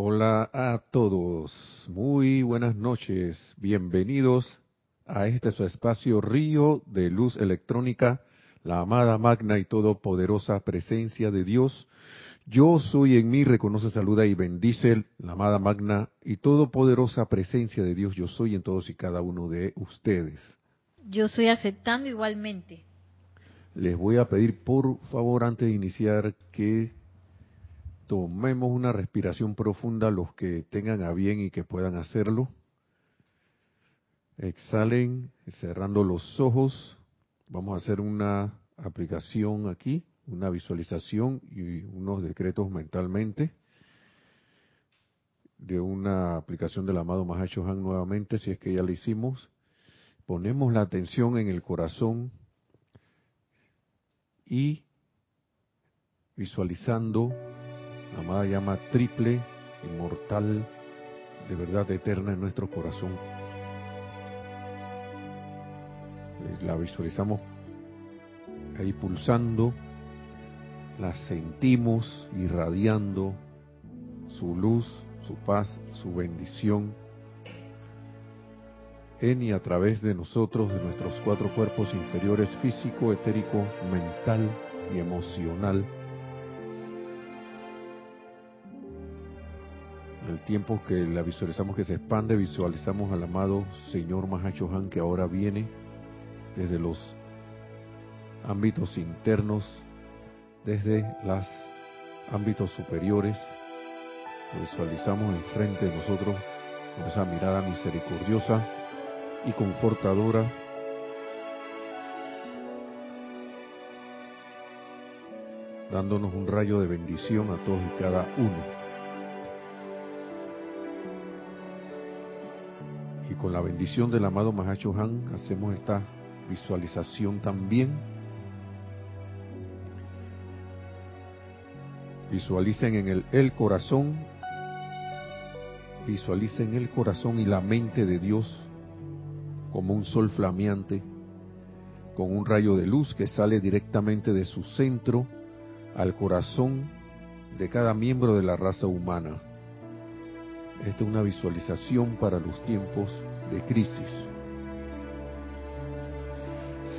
Hola a todos, muy buenas noches, bienvenidos a este su espacio Río de Luz Electrónica, la amada magna y todopoderosa presencia de Dios. Yo soy en mí, reconoce, saluda y bendice la amada magna y todopoderosa presencia de Dios. Yo soy en todos y cada uno de ustedes. Yo estoy aceptando igualmente. Les voy a pedir por favor antes de iniciar que tomemos una respiración profunda los que tengan a bien y que puedan hacerlo. Exhalen cerrando los ojos. Vamos a hacer una aplicación aquí, una visualización y unos decretos mentalmente de una aplicación del amado Mahacho Han nuevamente, si es que ya la hicimos. Ponemos la atención en el corazón y visualizando amada llama triple, inmortal, de verdad eterna en nuestro corazón. La visualizamos ahí pulsando, la sentimos irradiando su luz, su paz, su bendición en y a través de nosotros, de nuestros cuatro cuerpos inferiores, físico, etérico, mental y emocional el tiempo que la visualizamos que se expande, visualizamos al amado Señor Mahachohan que ahora viene desde los ámbitos internos, desde los ámbitos superiores. Lo visualizamos enfrente de nosotros con esa mirada misericordiosa y confortadora. dándonos un rayo de bendición a todos y cada uno. Con la bendición del amado Mahacho Han hacemos esta visualización también. Visualicen en el, el corazón, visualicen el corazón y la mente de Dios como un sol flameante, con un rayo de luz que sale directamente de su centro al corazón de cada miembro de la raza humana. Esta es una visualización para los tiempos de crisis.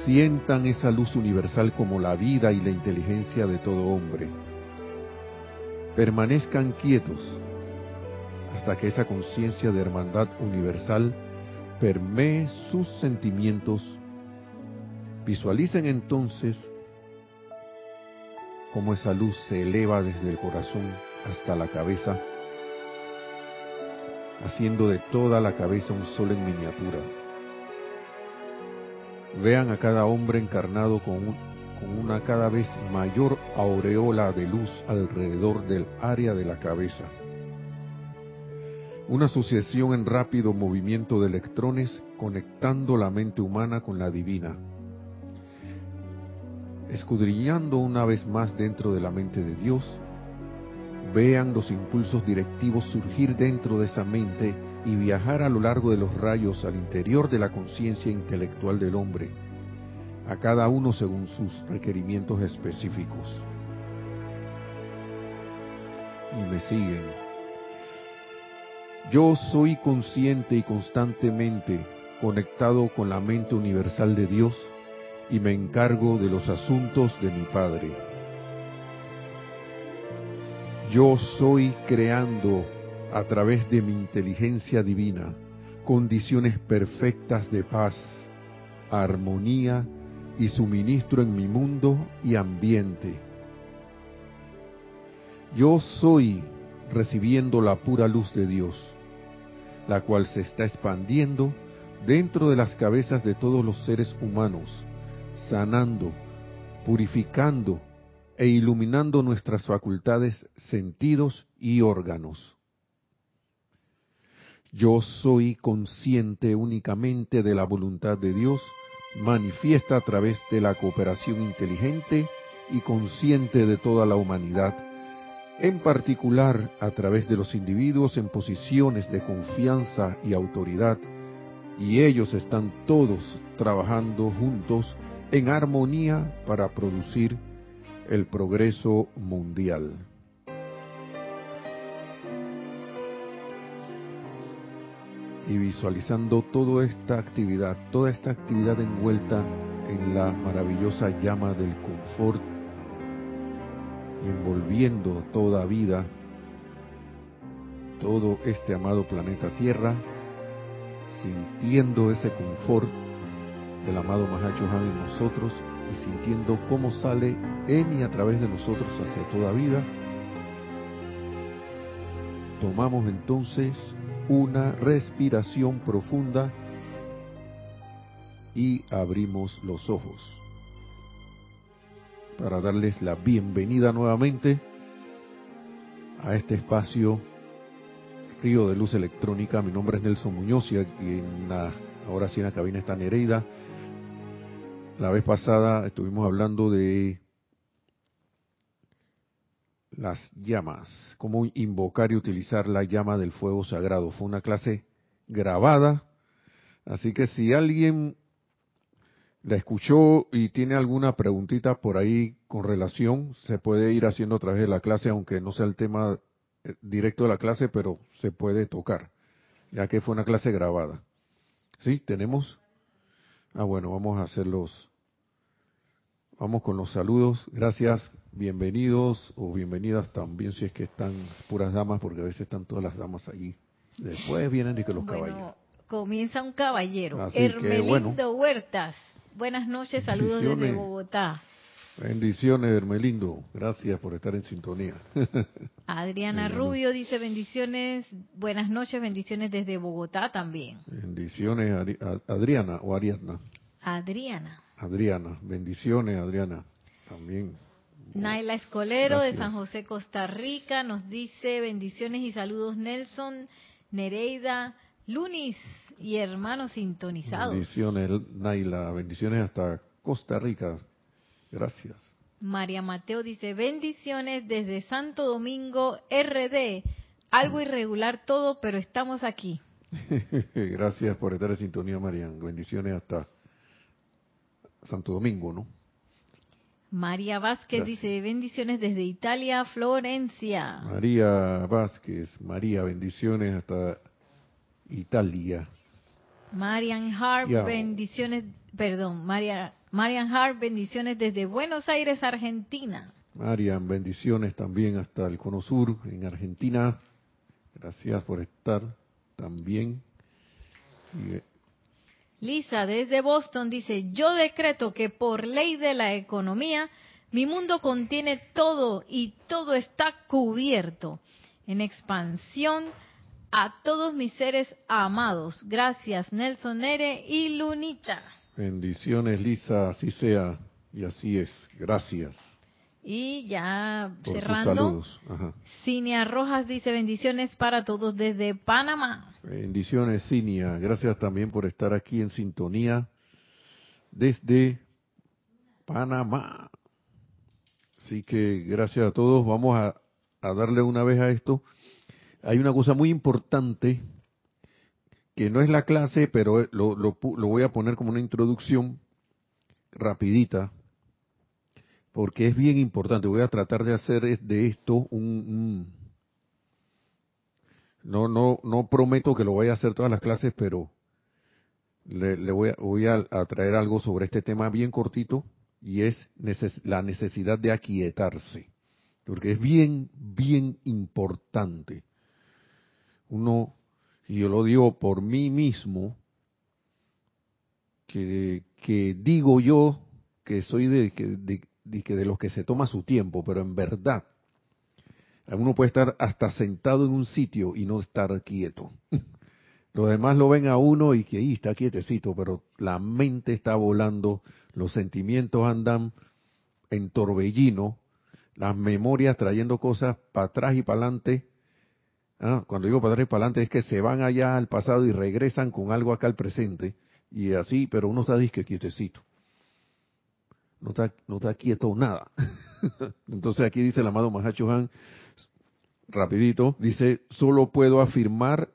Sientan esa luz universal como la vida y la inteligencia de todo hombre. Permanezcan quietos hasta que esa conciencia de hermandad universal permee sus sentimientos. Visualicen entonces cómo esa luz se eleva desde el corazón hasta la cabeza haciendo de toda la cabeza un sol en miniatura. Vean a cada hombre encarnado con, con una cada vez mayor aureola de luz alrededor del área de la cabeza. Una sucesión en rápido movimiento de electrones conectando la mente humana con la divina. Escudriñando una vez más dentro de la mente de Dios, Vean los impulsos directivos surgir dentro de esa mente y viajar a lo largo de los rayos al interior de la conciencia intelectual del hombre, a cada uno según sus requerimientos específicos. Y me siguen. Yo soy consciente y constantemente conectado con la mente universal de Dios y me encargo de los asuntos de mi Padre yo soy creando a través de mi inteligencia divina condiciones perfectas de paz, armonía y suministro en mi mundo y ambiente. Yo soy recibiendo la pura luz de Dios, la cual se está expandiendo dentro de las cabezas de todos los seres humanos, sanando, purificando e iluminando nuestras facultades, sentidos y órganos. Yo soy consciente únicamente de la voluntad de Dios, manifiesta a través de la cooperación inteligente y consciente de toda la humanidad, en particular a través de los individuos en posiciones de confianza y autoridad, y ellos están todos trabajando juntos en armonía para producir el progreso mundial. y visualizando toda esta actividad, toda esta actividad envuelta en la maravillosa llama del confort, envolviendo toda vida, todo este amado planeta Tierra, sintiendo ese confort del amado Mahacho en nosotros y sintiendo cómo sale en y a través de nosotros hacia toda vida. Tomamos entonces una respiración profunda y abrimos los ojos para darles la bienvenida nuevamente a este espacio Río de Luz Electrónica. Mi nombre es Nelson Muñoz y en la, ahora sí en la cabina está Nereida. La vez pasada estuvimos hablando de las llamas, cómo invocar y utilizar la llama del fuego sagrado. Fue una clase grabada, así que si alguien la escuchó y tiene alguna preguntita por ahí con relación, se puede ir haciendo a través de la clase, aunque no sea el tema eh, directo de la clase, pero se puede tocar, ya que fue una clase grabada. ¿Sí? ¿Tenemos? Ah, bueno, vamos a hacerlos. Vamos con los saludos. Gracias, bienvenidos o bienvenidas también si es que están puras damas, porque a veces están todas las damas allí. Después vienen y que los caballeros. Comienza un caballero, Hermelindo Huertas. Buenas noches, saludos desde Bogotá. Bendiciones, Hermelindo. Gracias por estar en sintonía. Adriana Rubio dice bendiciones, buenas noches, bendiciones desde Bogotá también. Bendiciones, Adriana o Ariadna. Adriana. Adriana, bendiciones, Adriana. También. Naila Escolero de San José, Costa Rica, nos dice bendiciones y saludos Nelson, Nereida, Lunis y hermanos sintonizados. Bendiciones, Naila. Bendiciones hasta Costa Rica. Gracias. María Mateo dice, bendiciones desde Santo Domingo, RD. Algo irregular todo, pero estamos aquí. Gracias por estar en sintonía, Marian. Bendiciones hasta Santo Domingo, ¿no? María Vázquez dice, bendiciones desde Italia, Florencia. María Vázquez, María, bendiciones hasta Italia. Marian Hart, bendiciones, perdón, María, Marian Hart, bendiciones desde Buenos Aires, Argentina. Marian, bendiciones también hasta el Cono Sur, en Argentina. Gracias por estar también. Lisa, desde Boston, dice, yo decreto que por ley de la economía, mi mundo contiene todo y todo está cubierto en expansión a todos mis seres amados. Gracias, Nelson Nere y Lunita. Bendiciones, Lisa, así sea y así es. Gracias. Y ya cerrando, Cinia Rojas dice bendiciones para todos desde Panamá. Bendiciones, Cinia. Gracias también por estar aquí en sintonía desde Panamá. Así que gracias a todos. Vamos a, a darle una vez a esto hay una cosa muy importante que no es la clase, pero lo, lo, voy a poner como una introducción rapidita, porque es bien importante. Voy a tratar de hacer de esto un, no no no prometo que lo vaya a hacer todas las clases, pero le, voy, a, voy a, traer algo sobre este tema bien cortito y es la necesidad de aquietarse, porque es bien bien importante. Uno, y yo lo digo por mí mismo, que, que digo yo que soy de, de, de, de los que se toma su tiempo, pero en verdad, uno puede estar hasta sentado en un sitio y no estar quieto. Los demás lo ven a uno y que ahí está quietecito, pero la mente está volando, los sentimientos andan en torbellino, las memorias trayendo cosas para atrás y para adelante, Ah, cuando digo para atrás y para adelante es que se van allá al pasado y regresan con algo acá al presente. Y así, pero uno está disque quietecito. No está, no está quieto nada. Entonces aquí dice el amado Mahacho Han, rapidito, dice, solo puedo afirmar,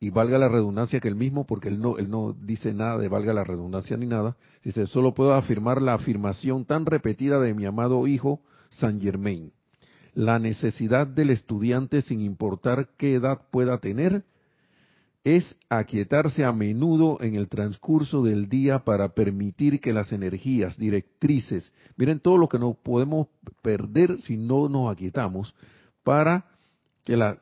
y valga la redundancia que el mismo, porque él no, él no dice nada de valga la redundancia ni nada, dice, solo puedo afirmar la afirmación tan repetida de mi amado hijo San Germain. La necesidad del estudiante, sin importar qué edad pueda tener, es aquietarse a menudo en el transcurso del día para permitir que las energías directrices, miren todo lo que no podemos perder si no nos aquietamos, para que la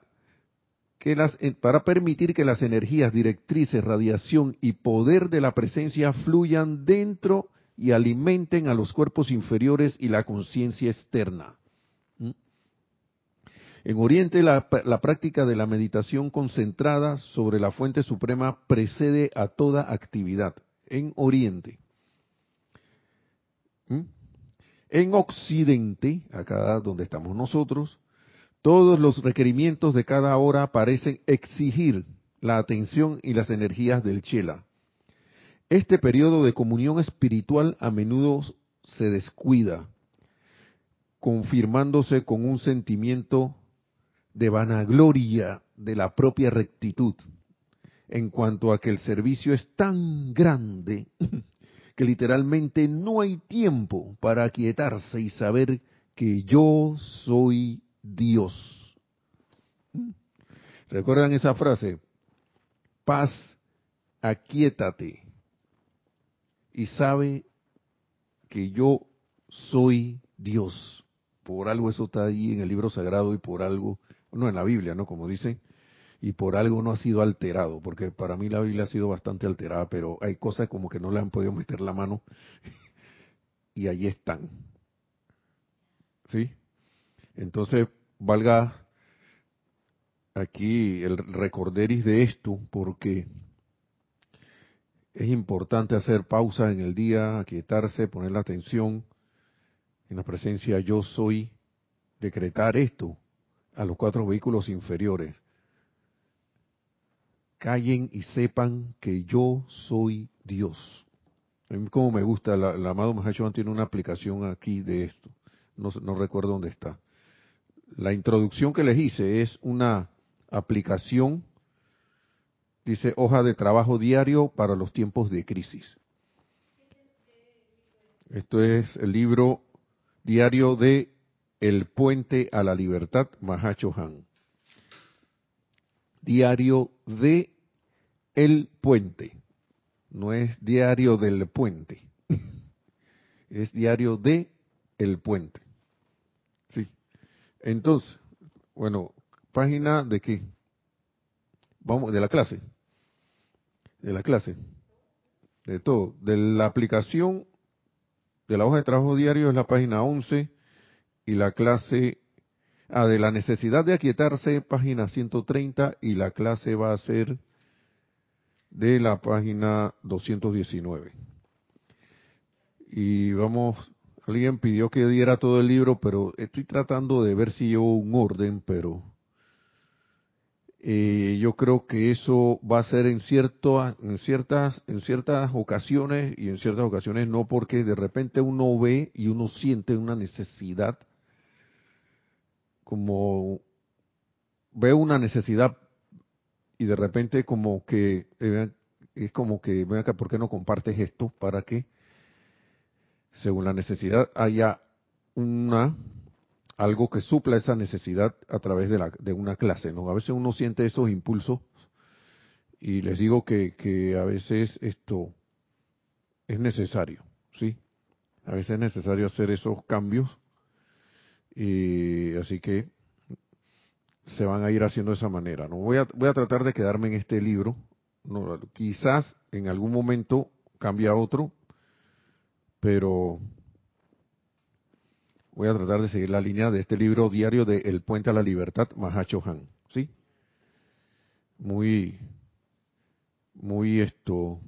las, eh, para permitir que las energías directrices, radiación y poder de la presencia fluyan dentro y alimenten a los cuerpos inferiores y la conciencia externa. En Oriente la, práctica de la meditación concentrada sobre la fuente suprema precede a toda actividad. En Oriente. ¿Mm? En Occidente, acá donde estamos nosotros, todos los requerimientos de cada hora parecen exigir la atención y las energías del Chela. Este periodo de comunión espiritual a menudo se descuida, confirmándose con un sentimiento de vanagloria de la propia rectitud, en cuanto a que el servicio es tan grande que literalmente no hay tiempo para aquietarse y saber que yo soy Dios. ¿Recuerdan esa frase? Paz, aquietate y sabe que yo soy Dios. Por algo eso está ahí en el libro sagrado y por algo no en la Biblia, ¿no? Como dicen, y por algo no ha sido alterado, porque para mí la Biblia ha sido bastante alterada, pero hay cosas como que no le han podido meter la mano y ahí están. ¿Sí? Entonces, valga aquí el recorderis de esto, porque es importante hacer pausa en el día, aquietarse, poner la atención en la presencia yo soy, decretar esto, a los cuatro vehículos inferiores. Callen y sepan que yo soy Dios. A mí como me gusta, la, amado Mahachohan tiene una aplicación aquí de esto. No, no recuerdo dónde está. La introducción que les hice es una aplicación, dice hoja de trabajo diario para los tiempos de crisis. Esto es el libro diario de el puente a la libertad, Mahacho Han. Diario de El Puente. No es diario del puente. Es diario de El Puente. Entonces, bueno, página de qué? Vamos, de la clase. De la clase. De todo. De la aplicación de la hoja de trabajo diario es la página 11 y la clase ah, de la necesidad de aquietarse, página 130, y la clase va a ser de la página 219. Y vamos, alguien pidió que diera todo el libro, pero estoy tratando de ver si yo un orden, pero eh, yo creo que eso va a ser en cierto, en ciertas, en ciertas ocasiones y en ciertas ocasiones no, porque de repente uno ve y uno siente una necesidad como veo una necesidad y de repente como que eh, es como que ven acá, ¿por qué no compartes esto para que según la necesidad haya una algo que supla esa necesidad a través de, la, de una clase, ¿no? A veces uno siente esos impulsos y les digo que, que a veces esto es necesario, ¿sí? A veces es necesario hacer esos cambios y así que se van a ir haciendo de esa manera. No voy a, voy a tratar de quedarme en este libro. No, quizás en algún momento cambie a otro, pero voy a tratar de seguir la línea de este libro diario de El Puente a la Libertad, Mahacho Han. ¿Sí? Muy, muy esto,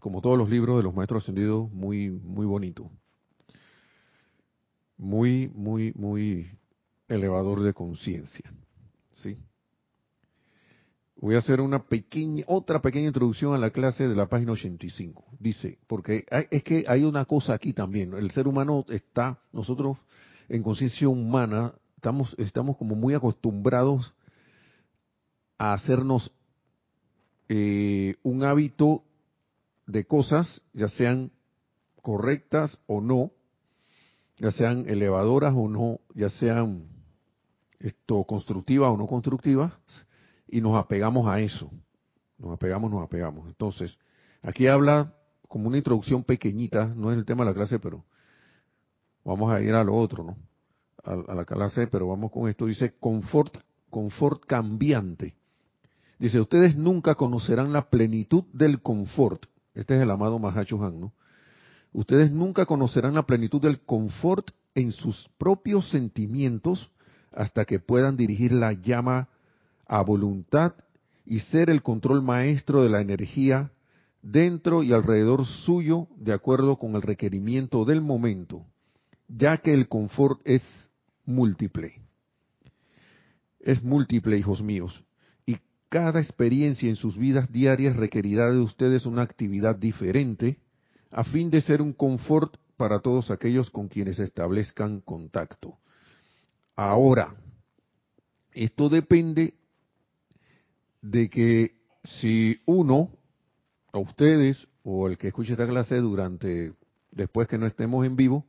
como todos los libros de los maestros ascendidos, muy, muy bonito muy, muy, muy elevador de conciencia. Voy a hacer una pequeña, otra pequeña introducción a la clase de la página 85. Dice, porque es que hay una cosa aquí también. El ser humano está, nosotros en conciencia humana, estamos, estamos como muy acostumbrados a hacernos eh, un hábito de cosas, ya sean correctas o no, ya sean elevadoras o no, ya sean esto constructivas o no constructivas, y nos apegamos a eso. Nos apegamos, nos apegamos. Entonces, aquí habla como una introducción pequeñita, no es el tema de la clase, pero vamos a ir a lo otro, ¿no? A, la clase, pero vamos con esto. Dice, confort, confort cambiante. Dice, ustedes nunca conocerán la plenitud del confort. Este es el amado Mahacho Han, ¿no? Ustedes nunca conocerán la plenitud del confort en sus propios sentimientos hasta que puedan dirigir la llama a voluntad y ser el control maestro de la energía dentro y alrededor suyo de acuerdo con el requerimiento del momento, ya que el confort es múltiple. Es múltiple, hijos míos, y cada experiencia en sus vidas diarias requerirá de ustedes una actividad diferente a fin de ser un confort para todos aquellos con quienes establezcan contacto. Ahora, esto depende de que si uno, a ustedes o el que escuche esta clase durante, después que no estemos en vivo,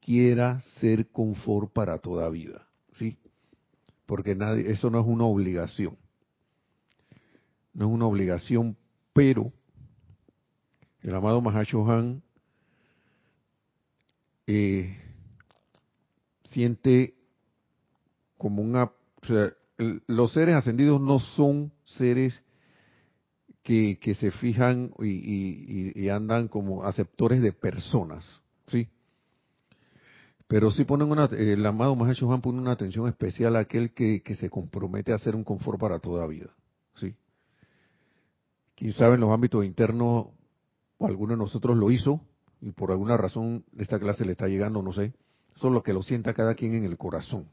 quiera ser confort para toda vida, ¿sí? Porque nadie, eso no es una obligación. No es una obligación, pero el amado Mahacho Han eh, siente como una... los seres ascendidos no son seres que, se fijan y, andan como aceptores de personas, ¿sí? Pero sí ponen una, el amado Mahacho Han pone una atención especial a aquel que, se compromete a hacer un confort para toda vida, ¿sí? Quién sabe en los ámbitos internos, alguno de nosotros lo hizo, y por alguna razón esta clase le está llegando, no sé, solo que lo sienta cada quien en el corazón.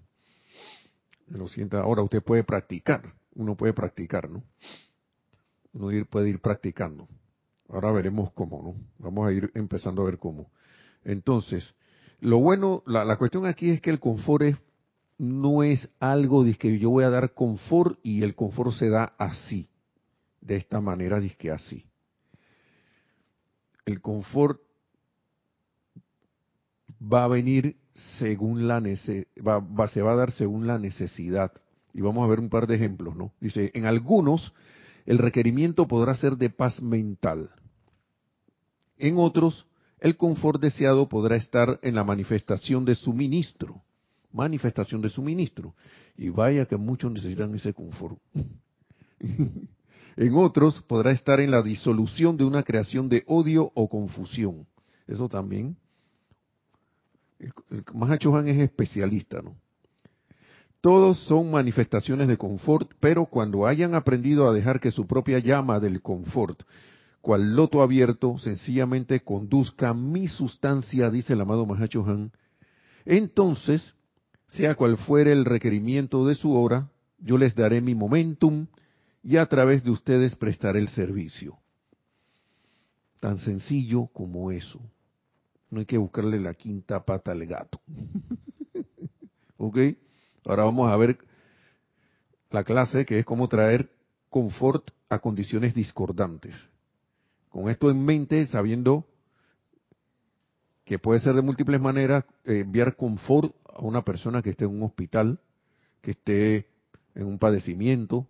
Lo sienta, ahora usted puede practicar, uno puede practicar, ¿no? Uno puede ir practicando. Ahora veremos cómo, ¿no? Vamos a ir empezando a ver cómo. Entonces, lo bueno, la, cuestión aquí es que el confort no es algo de que yo voy a dar confort y el confort se da así, de esta manera, que así. El confort va a venir según la va, se va a dar según la necesidad. Y vamos a ver un par de ejemplos, ¿no? Dice, en algunos el requerimiento podrá ser de paz mental. En otros, el confort deseado podrá estar en la manifestación de suministro. Manifestación de suministro. Y vaya que muchos necesitan ese confort. en otros podrá estar en la disolución de una creación de odio o confusión. Eso también Mahacho Han es especialista, ¿no? Todos son manifestaciones de confort, pero cuando hayan aprendido a dejar que su propia llama del confort, cual loto abierto, sencillamente conduzca mi sustancia, dice el amado Mahacho Han, entonces, sea cual fuere el requerimiento de su hora, yo les daré mi momentum y a través de ustedes prestaré el servicio. Tan sencillo como eso. No hay que buscarle la quinta pata al gato. ¿Ok? Ahora vamos a ver la clase que es cómo traer confort a condiciones discordantes. Con esto en mente, sabiendo que puede ser de múltiples maneras, eh, enviar confort a una persona que esté en un hospital, que esté en un padecimiento.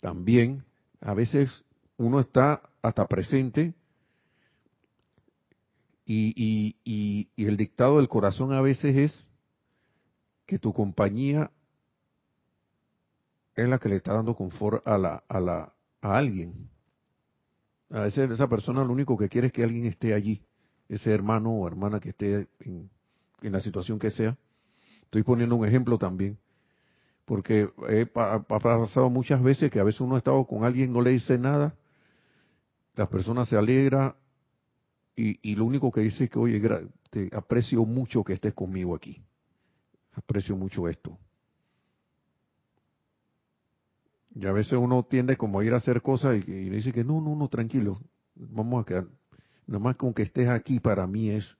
También, a veces uno está hasta presente y, y, y, el dictado del corazón a veces es que tu compañía es la que le está dando confort a, la, a, la, a alguien. A veces esa persona lo único que quiere es que alguien esté allí, ese hermano o hermana que esté en, la situación que sea. Estoy poniendo un ejemplo también, porque ha pasado muchas veces que a veces uno ha estado con alguien, no le dice nada, la persona se alegra y, lo único que dice es que, oye, te aprecio mucho que estés conmigo aquí. Aprecio mucho esto. Y a veces uno tiende como a ir a hacer cosas y, y dice que no, no, no, tranquilo, vamos a quedar. Nada más con que estés aquí para mí es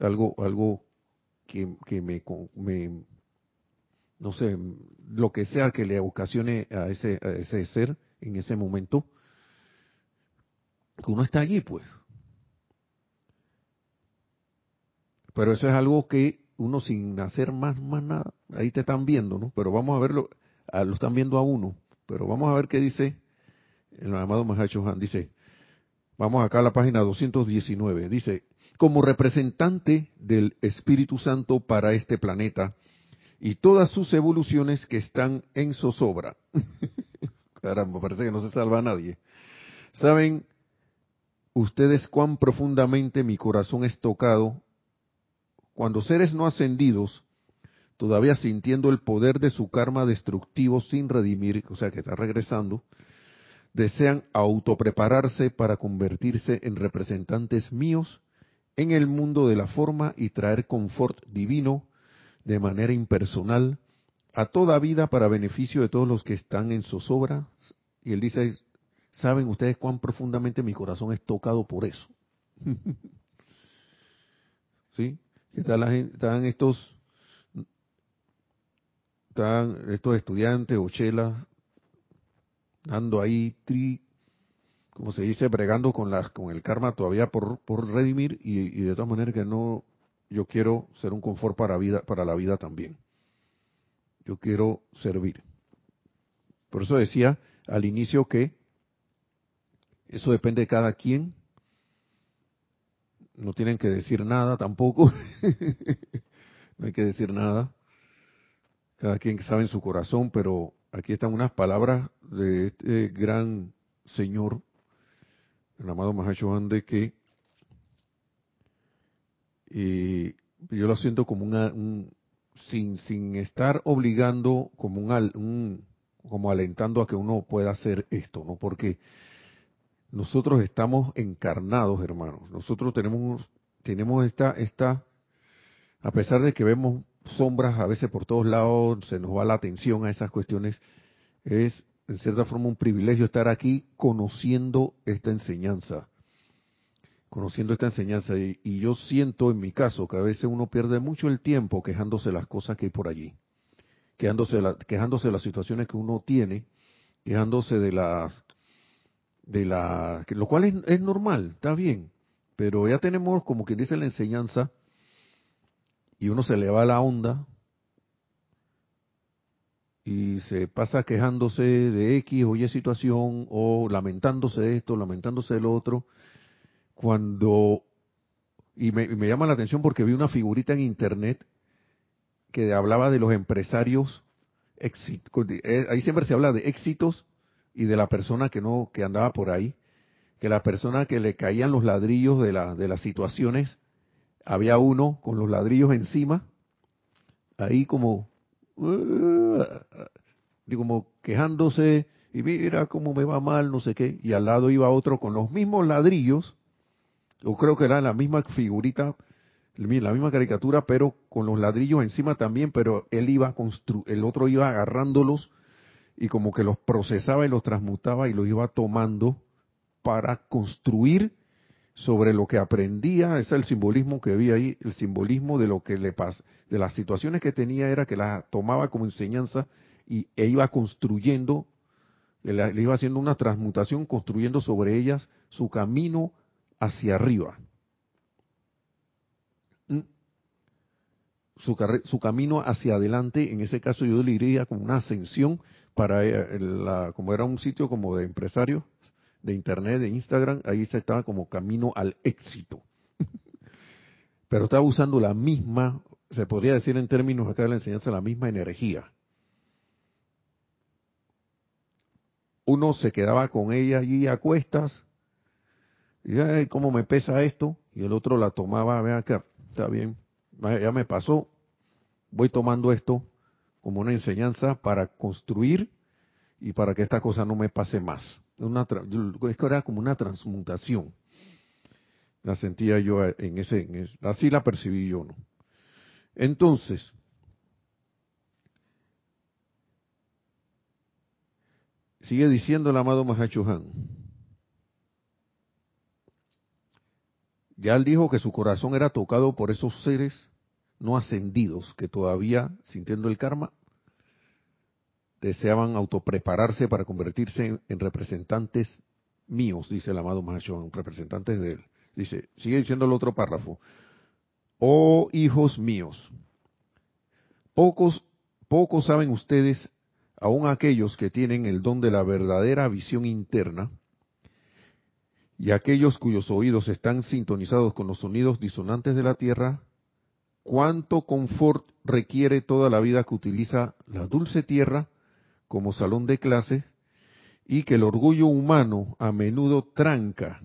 algo, algo que, que me, me, no sé, lo que sea que le ocasione a ese, a ese ser en ese momento, que uno está allí, pues. Pero eso es algo que uno sin hacer más, más nada, ahí te están viendo, ¿no? Pero vamos a verlo, lo están viendo a uno, pero vamos a ver qué dice el amado Mahacho. Dice, vamos acá a la página 219, dice, como representante del Espíritu Santo para este planeta y todas sus evoluciones que están en zozobra. Caramba, parece que no se salva a nadie. ¿Saben ustedes cuán profundamente mi corazón es tocado cuando seres no ascendidos, todavía sintiendo el poder de su karma destructivo sin redimir, o sea que está regresando, desean autoprepararse para convertirse en representantes míos en el mundo de la forma y traer confort divino de manera impersonal a toda vida para beneficio de todos los que están en zozobra. Y él dice, ¿saben ustedes cuán profundamente mi corazón es tocado por eso? ¿Sí? Están, la están estos están estos estudiantes o chelas dando ahí tri, como se dice, bregando con las con el karma todavía por, por redimir y, de todas maneras que no yo quiero ser un confort para vida para la vida también. Yo quiero servir. Por eso decía al inicio que eso depende de cada quien. No tienen que decir nada tampoco. no hay que decir nada. Cada quien sabe en su corazón, pero aquí están unas palabras de este gran señor, el amado Mahacho de que y yo lo siento como una, un, sin, sin estar obligando, como un, un, como alentando a que uno pueda hacer esto, ¿no? Porque nosotros estamos encarnados, hermanos. Nosotros tenemos, tenemos esta, esta, a pesar de que vemos sombras a veces por todos lados, se nos va la atención a esas cuestiones, es en cierta forma un privilegio estar aquí conociendo esta enseñanza, conociendo esta enseñanza. Y, yo siento en mi caso que a veces uno pierde mucho el tiempo quejándose de las cosas que hay por allí, quejándose de, quejándose de las situaciones que uno tiene, quejándose de las, de la, lo cual es, es normal, está bien, pero ya tenemos como quien dice la enseñanza y uno se le va la onda y se pasa quejándose de X o Y situación o lamentándose de esto, lamentándose de lo otro, cuando, y me, llama la atención porque vi una figurita en internet que hablaba de los empresarios, eh, ahí siempre se habla de éxitos y de la persona que no, que andaba por ahí, que la persona que le caían los ladrillos de, la, de las situaciones, había uno con los ladrillos encima, ahí como como quejándose y mira cómo me va mal, no sé qué, y al lado iba otro con los mismos ladrillos, o creo que era la misma figurita, la misma caricatura, pero con los ladrillos encima también, pero él iba constru el otro iba agarrándolos y como que los procesaba y los transmutaba y los iba tomando para construir sobre lo que aprendía, ese es el simbolismo que vi ahí, el simbolismo de lo que le pasa, de las situaciones que tenía era que las tomaba como enseñanza y, e iba construyendo, le, iba haciendo una transmutación, construyendo sobre ellas su camino hacia arriba. ¿Mm? Su, su, camino hacia adelante, en ese caso yo le diría como una ascensión para, eh, la, como era un sitio como de empresario, de internet, de Instagram, ahí se estaba como camino al éxito. Pero estaba usando la misma, se podría decir en términos acá de la enseñanza, la misma energía. Uno se quedaba con ella allí a cuestas, y ay, cómo me pesa esto, y el otro la tomaba, vea acá, está bien, ya me pasó, voy tomando esto como una enseñanza para construir y para que esta cosa no me pase más. Una, es que era como una transmutación. La sentía yo en ese, así la percibí yo, ¿no? Entonces, sigue diciendo el amado Mahachohan. Ya él dijo que su corazón era tocado por esos seres no ascendidos que todavía, sintiendo el karma, deseaban autoprepararse para convertirse en, representantes míos, dice el amado Mahashon, representantes de él. Dice, sigue diciendo el otro párrafo, oh hijos míos, pocos, pocos saben ustedes aun aquellos que tienen el don de la verdadera visión interna, y aquellos cuyos oídos están sintonizados con los sonidos disonantes de la tierra, cuánto confort requiere toda la vida que utiliza la dulce tierra como salón de clase y que el orgullo humano a menudo tranca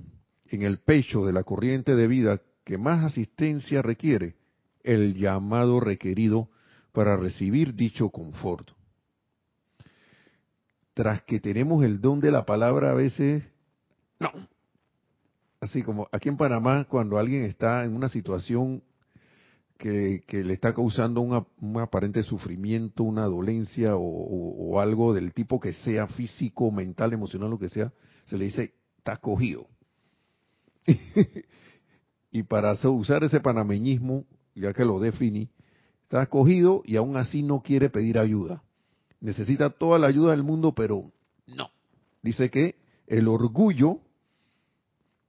en el pecho de la corriente de vida que más asistencia requiere, el llamado requerido para recibir dicho confort. Tras que tenemos el don de la palabra a veces, no. Así como aquí en Panamá, cuando alguien está en una situación que, le está causando un aparente sufrimiento, una dolencia o, algo del tipo que sea físico, mental, emocional, lo que sea, se le dice, está cogido. y para usar ese panameñismo, ya que lo definí, está cogido y aún así no quiere pedir ayuda. Necesita toda la ayuda del mundo, pero no. Dice que el orgullo,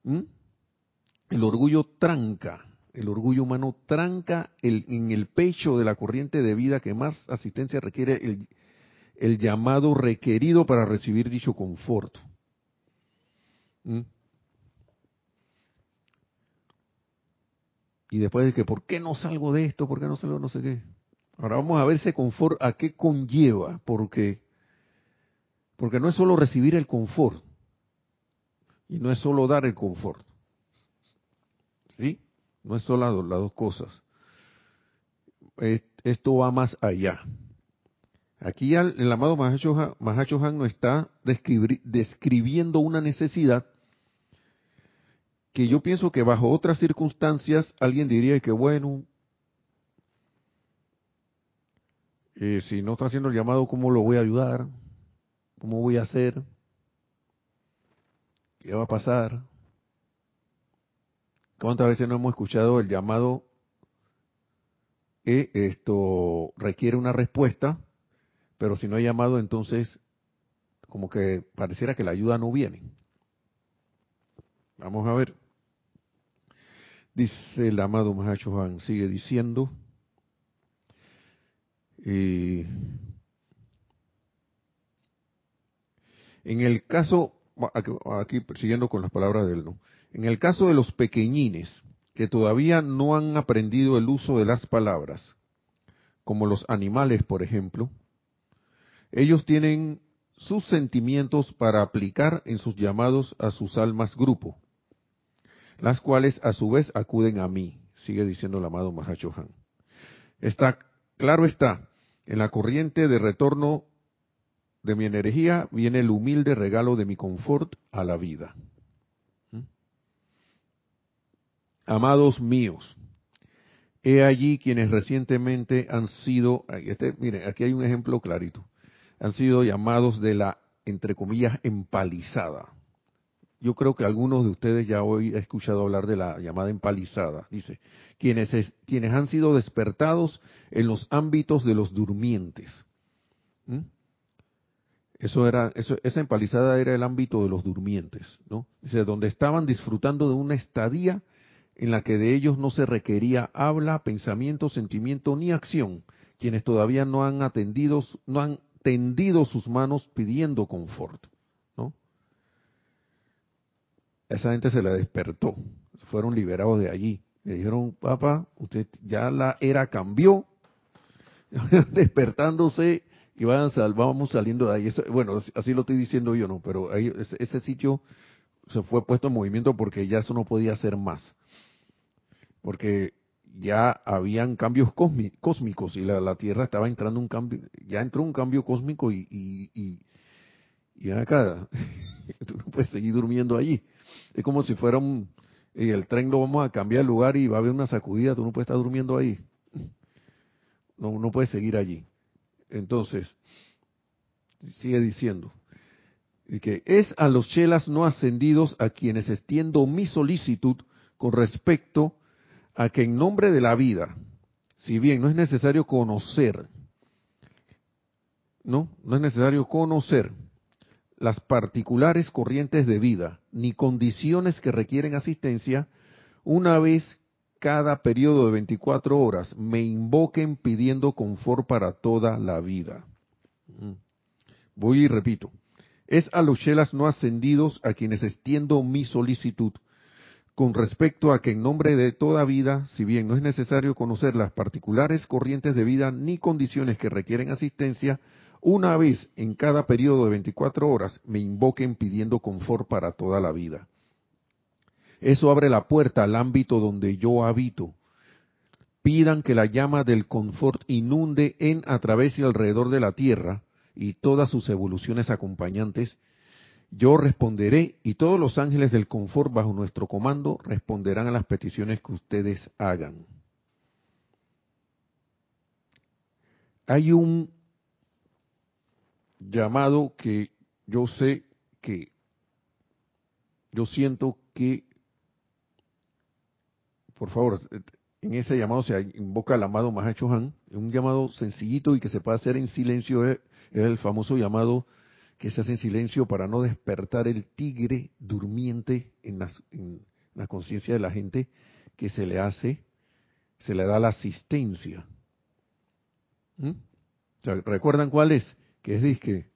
el orgullo tranca el orgullo humano tranca en el pecho de la corriente de vida que más asistencia requiere el, llamado requerido para recibir dicho confort. ¿Mm? Y después de que, ¿por qué no salgo de esto? ¿Por qué no salgo no sé qué? Ahora vamos a ver ese confort, ¿a qué conlleva? Porque, porque no es solo recibir el confort, y no es solo dar el confort. ¿Sí? No es solo las dos cosas. Esto va más allá. Aquí el amado Mahacho Han nos está describiendo una necesidad que yo pienso que bajo otras circunstancias alguien diría que bueno, eh, si no está haciendo el llamado, ¿cómo lo voy a ayudar? ¿Cómo voy a hacer? ¿Qué va a pasar? ¿Cuántas veces no hemos escuchado el llamado que esto requiere una respuesta, pero si no hay llamado, entonces como que pareciera que la ayuda no viene? Vamos a ver. Dice el amado Mahacho Juan, sigue diciendo. en el caso, aquí siguiendo con las palabras del no, en el caso de los pequeñines, que todavía no han aprendido el uso de las palabras, como los animales, por ejemplo, ellos tienen sus sentimientos para aplicar en sus llamados a sus almas grupo, las cuales a su vez acuden a mí, sigue diciendo el amado Mahachohan. Está, claro está, en la corriente de retorno de mi energía viene el humilde regalo de mi confort a la vida. Amados míos, he allí quienes recientemente han sido, este, miren, aquí hay un ejemplo clarito, han sido llamados de la, entre comillas, empalizada. Yo creo que algunos de ustedes ya hoy han escuchado hablar de la llamada empalizada. Dice, quienes, quienes han sido despertados en los ámbitos de los durmientes. ¿Mm? Eso era, eso, esa empalizada era el ámbito de los durmientes, ¿no? Dice, donde estaban disfrutando de una estadía en la que de ellos no se requería habla, pensamiento, sentimiento ni acción, quienes todavía no han atendido, no han tendido sus manos pidiendo confort, ¿no? Esa gente se la despertó, fueron liberados de allí. Le dijeron, papá, usted ya la era cambió, despertándose y vayan vamos saliendo de ahí. bueno, así lo estoy diciendo yo, no, pero ahí, ese, ese sitio se fue puesto en movimiento porque ya eso no podía ser más porque ya habían cambios cósmicos y la, Tierra estaba entrando un cambio, ya entró un cambio cósmico y, y, y, acá, tú no puedes seguir durmiendo allí. Es como si fuera un, el tren lo vamos a cambiar de lugar y va a haber una sacudida, tú no puedes estar durmiendo ahí. No, no puedes seguir allí. Entonces, sigue diciendo, y que es a los chelas no ascendidos a quienes extiendo mi solicitud con respecto a que en nombre de la vida, si bien no es necesario conocer, no, no es necesario conocer las particulares corrientes de vida ni condiciones que requieren asistencia, una vez cada periodo de 24 horas me invoquen pidiendo confort para toda la vida. Mm. voy y repito. Es a los chelas no ascendidos a quienes extiendo mi solicitud con respecto a que en nombre de toda vida, si bien no es necesario conocer las particulares corrientes de vida ni condiciones que requieren asistencia, una vez en cada periodo de 24 horas me invoquen pidiendo confort para toda la vida. Eso abre la puerta al ámbito donde yo habito. Pidan que la llama del confort inunde en, a través y alrededor de la tierra y todas sus evoluciones acompañantes, yo responderé y todos los ángeles del confort bajo nuestro comando responderán a las peticiones que ustedes hagan. Hay un llamado que yo sé que yo siento que por favor en ese llamado se invoca al amado Mahacho Han, un llamado sencillito y que se puede hacer en silencio es el famoso llamado que se hace en silencio para no despertar el tigre durmiente en, la conciencia de la gente que se le hace, se le da la asistencia. ¿Mm? ¿Recuerdan cuál es? Que es disque,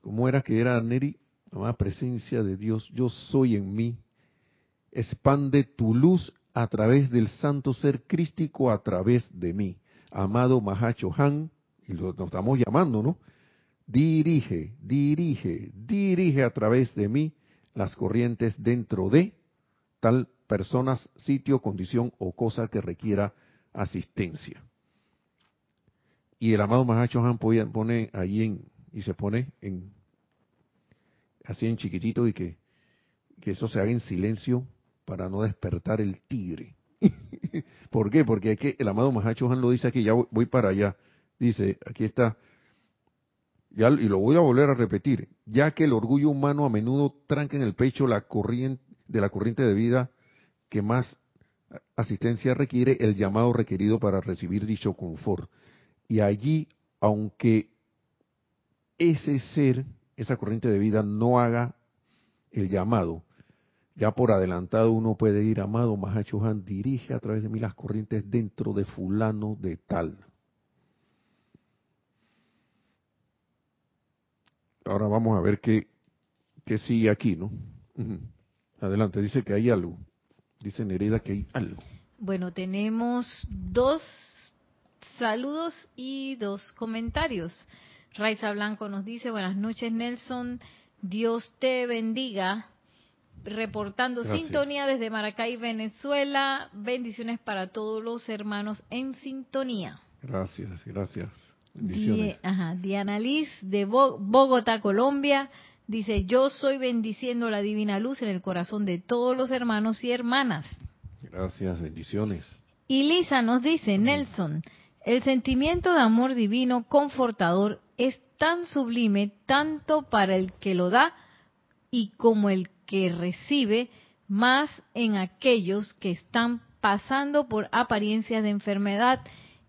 ¿cómo era que era Neri? La presencia de Dios, yo soy en mí. Expande tu luz a través del santo ser crístico a través de mí. Amado Mahacho Han, y lo, estamos llamando, ¿no? dirige, dirige, dirige a través de mí las corrientes dentro de tal personas, sitio, condición o cosa que requiera asistencia. Y el amado Mahacho Han pone ahí en, y se pone en, así en chiquitito y que, que eso se haga en silencio para no despertar el tigre. ¿Por qué? Porque es que el amado Mahacho Han lo dice aquí, ya voy para allá. Dice, aquí está, y lo voy a volver a repetir, ya que el orgullo humano a menudo tranca en el pecho la corriente, de la corriente de vida que más asistencia requiere, el llamado requerido para recibir dicho confort. Y allí, aunque ese ser, esa corriente de vida no haga el llamado, ya por adelantado uno puede ir, amado Mahacho Han, dirige a través de mí las corrientes dentro de fulano de tal. Ahora vamos a ver qué, qué sigue aquí, ¿no? Adelante, dice que hay algo. Dice Nereida que hay algo. Bueno, tenemos dos saludos y dos comentarios. Raiza Blanco nos dice, buenas noches Nelson, Dios te bendiga. Reportando sintonía desde Maracay, Venezuela. Bendiciones para todos los hermanos en sintonía. Gracias, gracias. Diana Liz de Bogotá, Colombia, dice, yo soy bendiciendo la divina luz en el corazón de todos los hermanos y hermanas. Gracias, bendiciones. Y Lisa nos dice, Nelson, el sentimiento de amor divino confortador es tan sublime tanto para el que lo da y como el que recibe, más en aquellos que están pasando por apariencias de enfermedad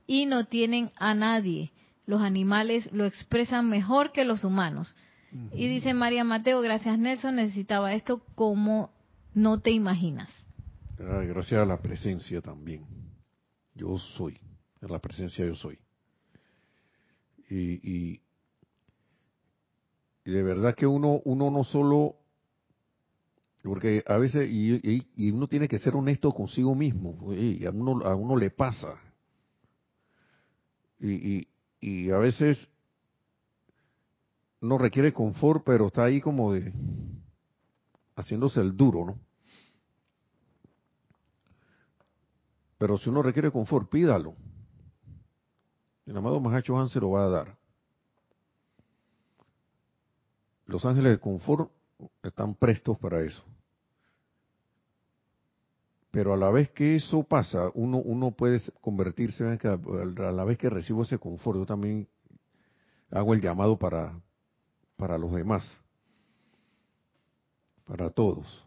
y no tienen a nadie los animales lo expresan mejor que los humanos. Y dice María Mateo, gracias Nelson, necesitaba esto como no te imaginas. gracias a la presencia también. Yo soy, a la presencia yo soy. Y, de verdad que uno, uno no solo, porque a veces, y, uno tiene que ser honesto consigo mismo, y a uno, a uno le pasa. y, y a veces no requiere confort, pero está ahí como de haciéndose el duro, ¿no? Pero si uno requiere confort, pídalo. El amado Mahacho Han se lo va a dar. Los ángeles de confort están prestos para eso. Pero a la vez que eso pasa, uno, uno puede convertirse, en a la vez que recibo ese confort, yo también hago el llamado para, para los demás, para todos.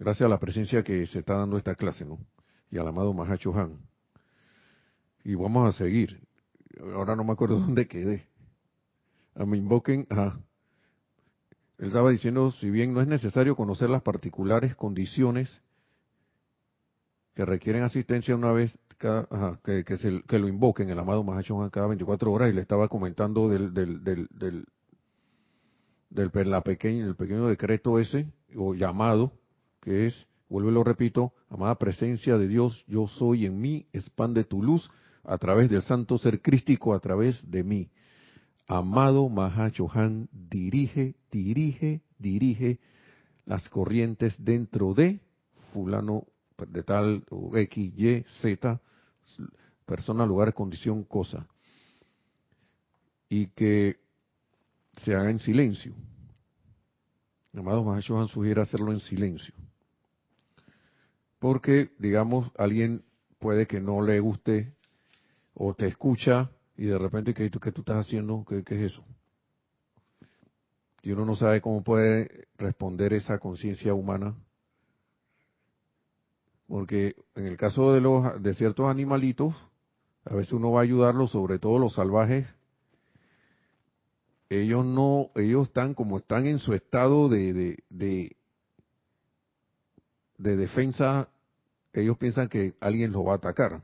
Gracias a la presencia que se está dando esta clase, ¿no? Y al amado Mahacho Han. Y vamos a seguir. Ahora no me acuerdo dónde quedé. A me invoquen, ajá. Él estaba diciendo, si bien no es necesario conocer las particulares condiciones que requieren asistencia una vez que, que, que, lo invoquen, el amado Mahachohan cada 24 horas, y le estaba comentando del, del, del, del, del la pequeña, el pequeño decreto ese, o llamado, que es, vuelvo y lo repito, amada presencia de Dios, yo soy en mí, expande tu luz a través del santo ser crístico, a través de mí. Amado Mahachohan, dirige, dirige, dirige las corrientes dentro de fulano de tal X, Y, Z, persona, lugar, condición, cosa. Y que se haga en silencio. Amados Mahashohan sugiere hacerlo en silencio. Porque, digamos, alguien puede que no le guste o te escucha y de repente, ¿qué, qué tú estás haciendo? ¿Qué, ¿Qué, es eso? Y uno no sabe cómo puede responder esa conciencia humana porque en el caso de los de ciertos animalitos, a veces uno va a ayudarlos, sobre todo los salvajes, ellos no, ellos están como están en su estado de, de, de, de defensa, ellos piensan que alguien los va a atacar.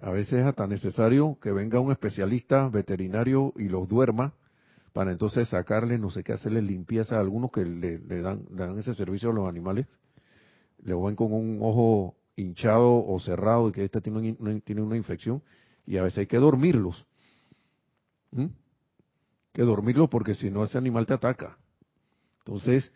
A veces es hasta necesario que venga un especialista veterinario y los duerma para entonces sacarle, no sé qué, hacerle limpieza a algunos que le, dan, le dan ese servicio a los animales le ven con un ojo hinchado o cerrado y que este tiene una, tiene una infección y a veces hay que dormirlos. ¿Mm? Que dormirlos porque si no ese animal te ataca. Entonces,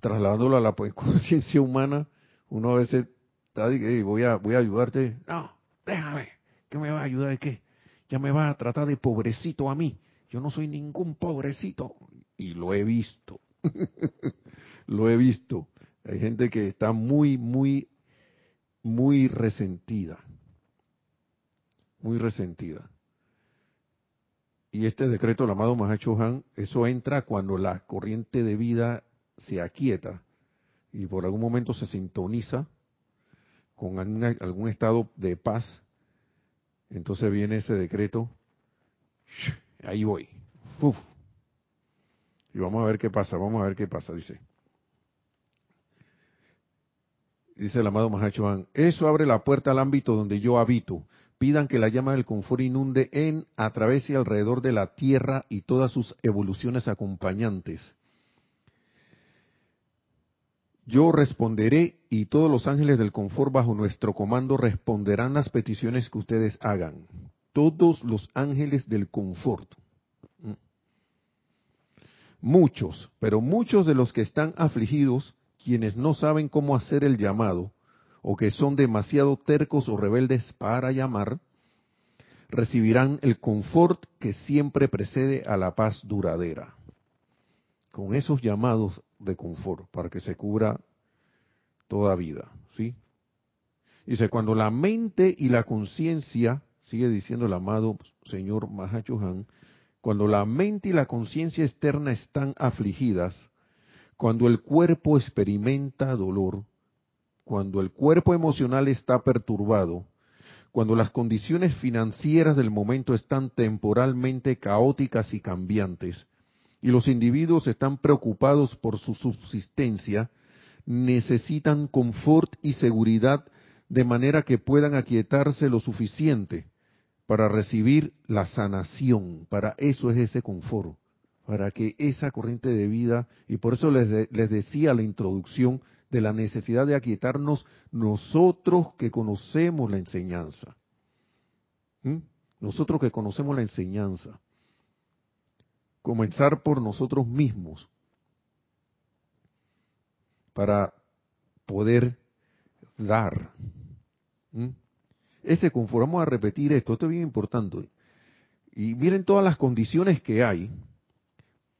trasladándolo a la conciencia humana, uno a veces está voy a voy a ayudarte. No, déjame. ¿Qué me va a ayudar de qué? Ya me va a tratar de pobrecito a mí. Yo no soy ningún pobrecito. Y lo he visto. lo he visto. Hay gente que está muy, muy, muy resentida. Muy resentida. Y este decreto, el amado Mahacho Han, eso entra cuando la corriente de vida se aquieta y por algún momento se sintoniza con algún estado de paz. Entonces viene ese decreto. Ahí voy. Y vamos a ver qué pasa, vamos a ver qué pasa, dice. Dice el amado Mahachohan, eso abre la puerta al ámbito donde yo habito. Pidan que la llama del confort inunde en, a través y alrededor de la tierra y todas sus evoluciones acompañantes. Yo responderé y todos los ángeles del confort bajo nuestro comando responderán las peticiones que ustedes hagan. Todos los ángeles del confort. Muchos, pero muchos de los que están afligidos quienes no saben cómo hacer el llamado o que son demasiado tercos o rebeldes para llamar, recibirán el confort que siempre precede a la paz duradera. Con esos llamados de confort para que se cubra toda vida, ¿sí? Dice, cuando la mente y la conciencia, sigue diciendo el amado señor Mahachohan, cuando la mente y la conciencia externa están afligidas, cuando el cuerpo experimenta dolor, cuando el cuerpo emocional está perturbado, cuando las condiciones financieras del momento están temporalmente caóticas y cambiantes, y los individuos están preocupados por su subsistencia, necesitan confort y seguridad de manera que puedan aquietarse lo suficiente para recibir la sanación. Para eso es ese confort para que esa corriente de vida, y por eso les, decía la introducción de la necesidad de aquietarnos nosotros que conocemos la enseñanza. ¿Mm? Nosotros que conocemos la enseñanza. Comenzar por nosotros mismos para poder dar. ¿Mm? Ese confort, vamos a repetir esto, esto es bien importante. Y miren todas las condiciones que hay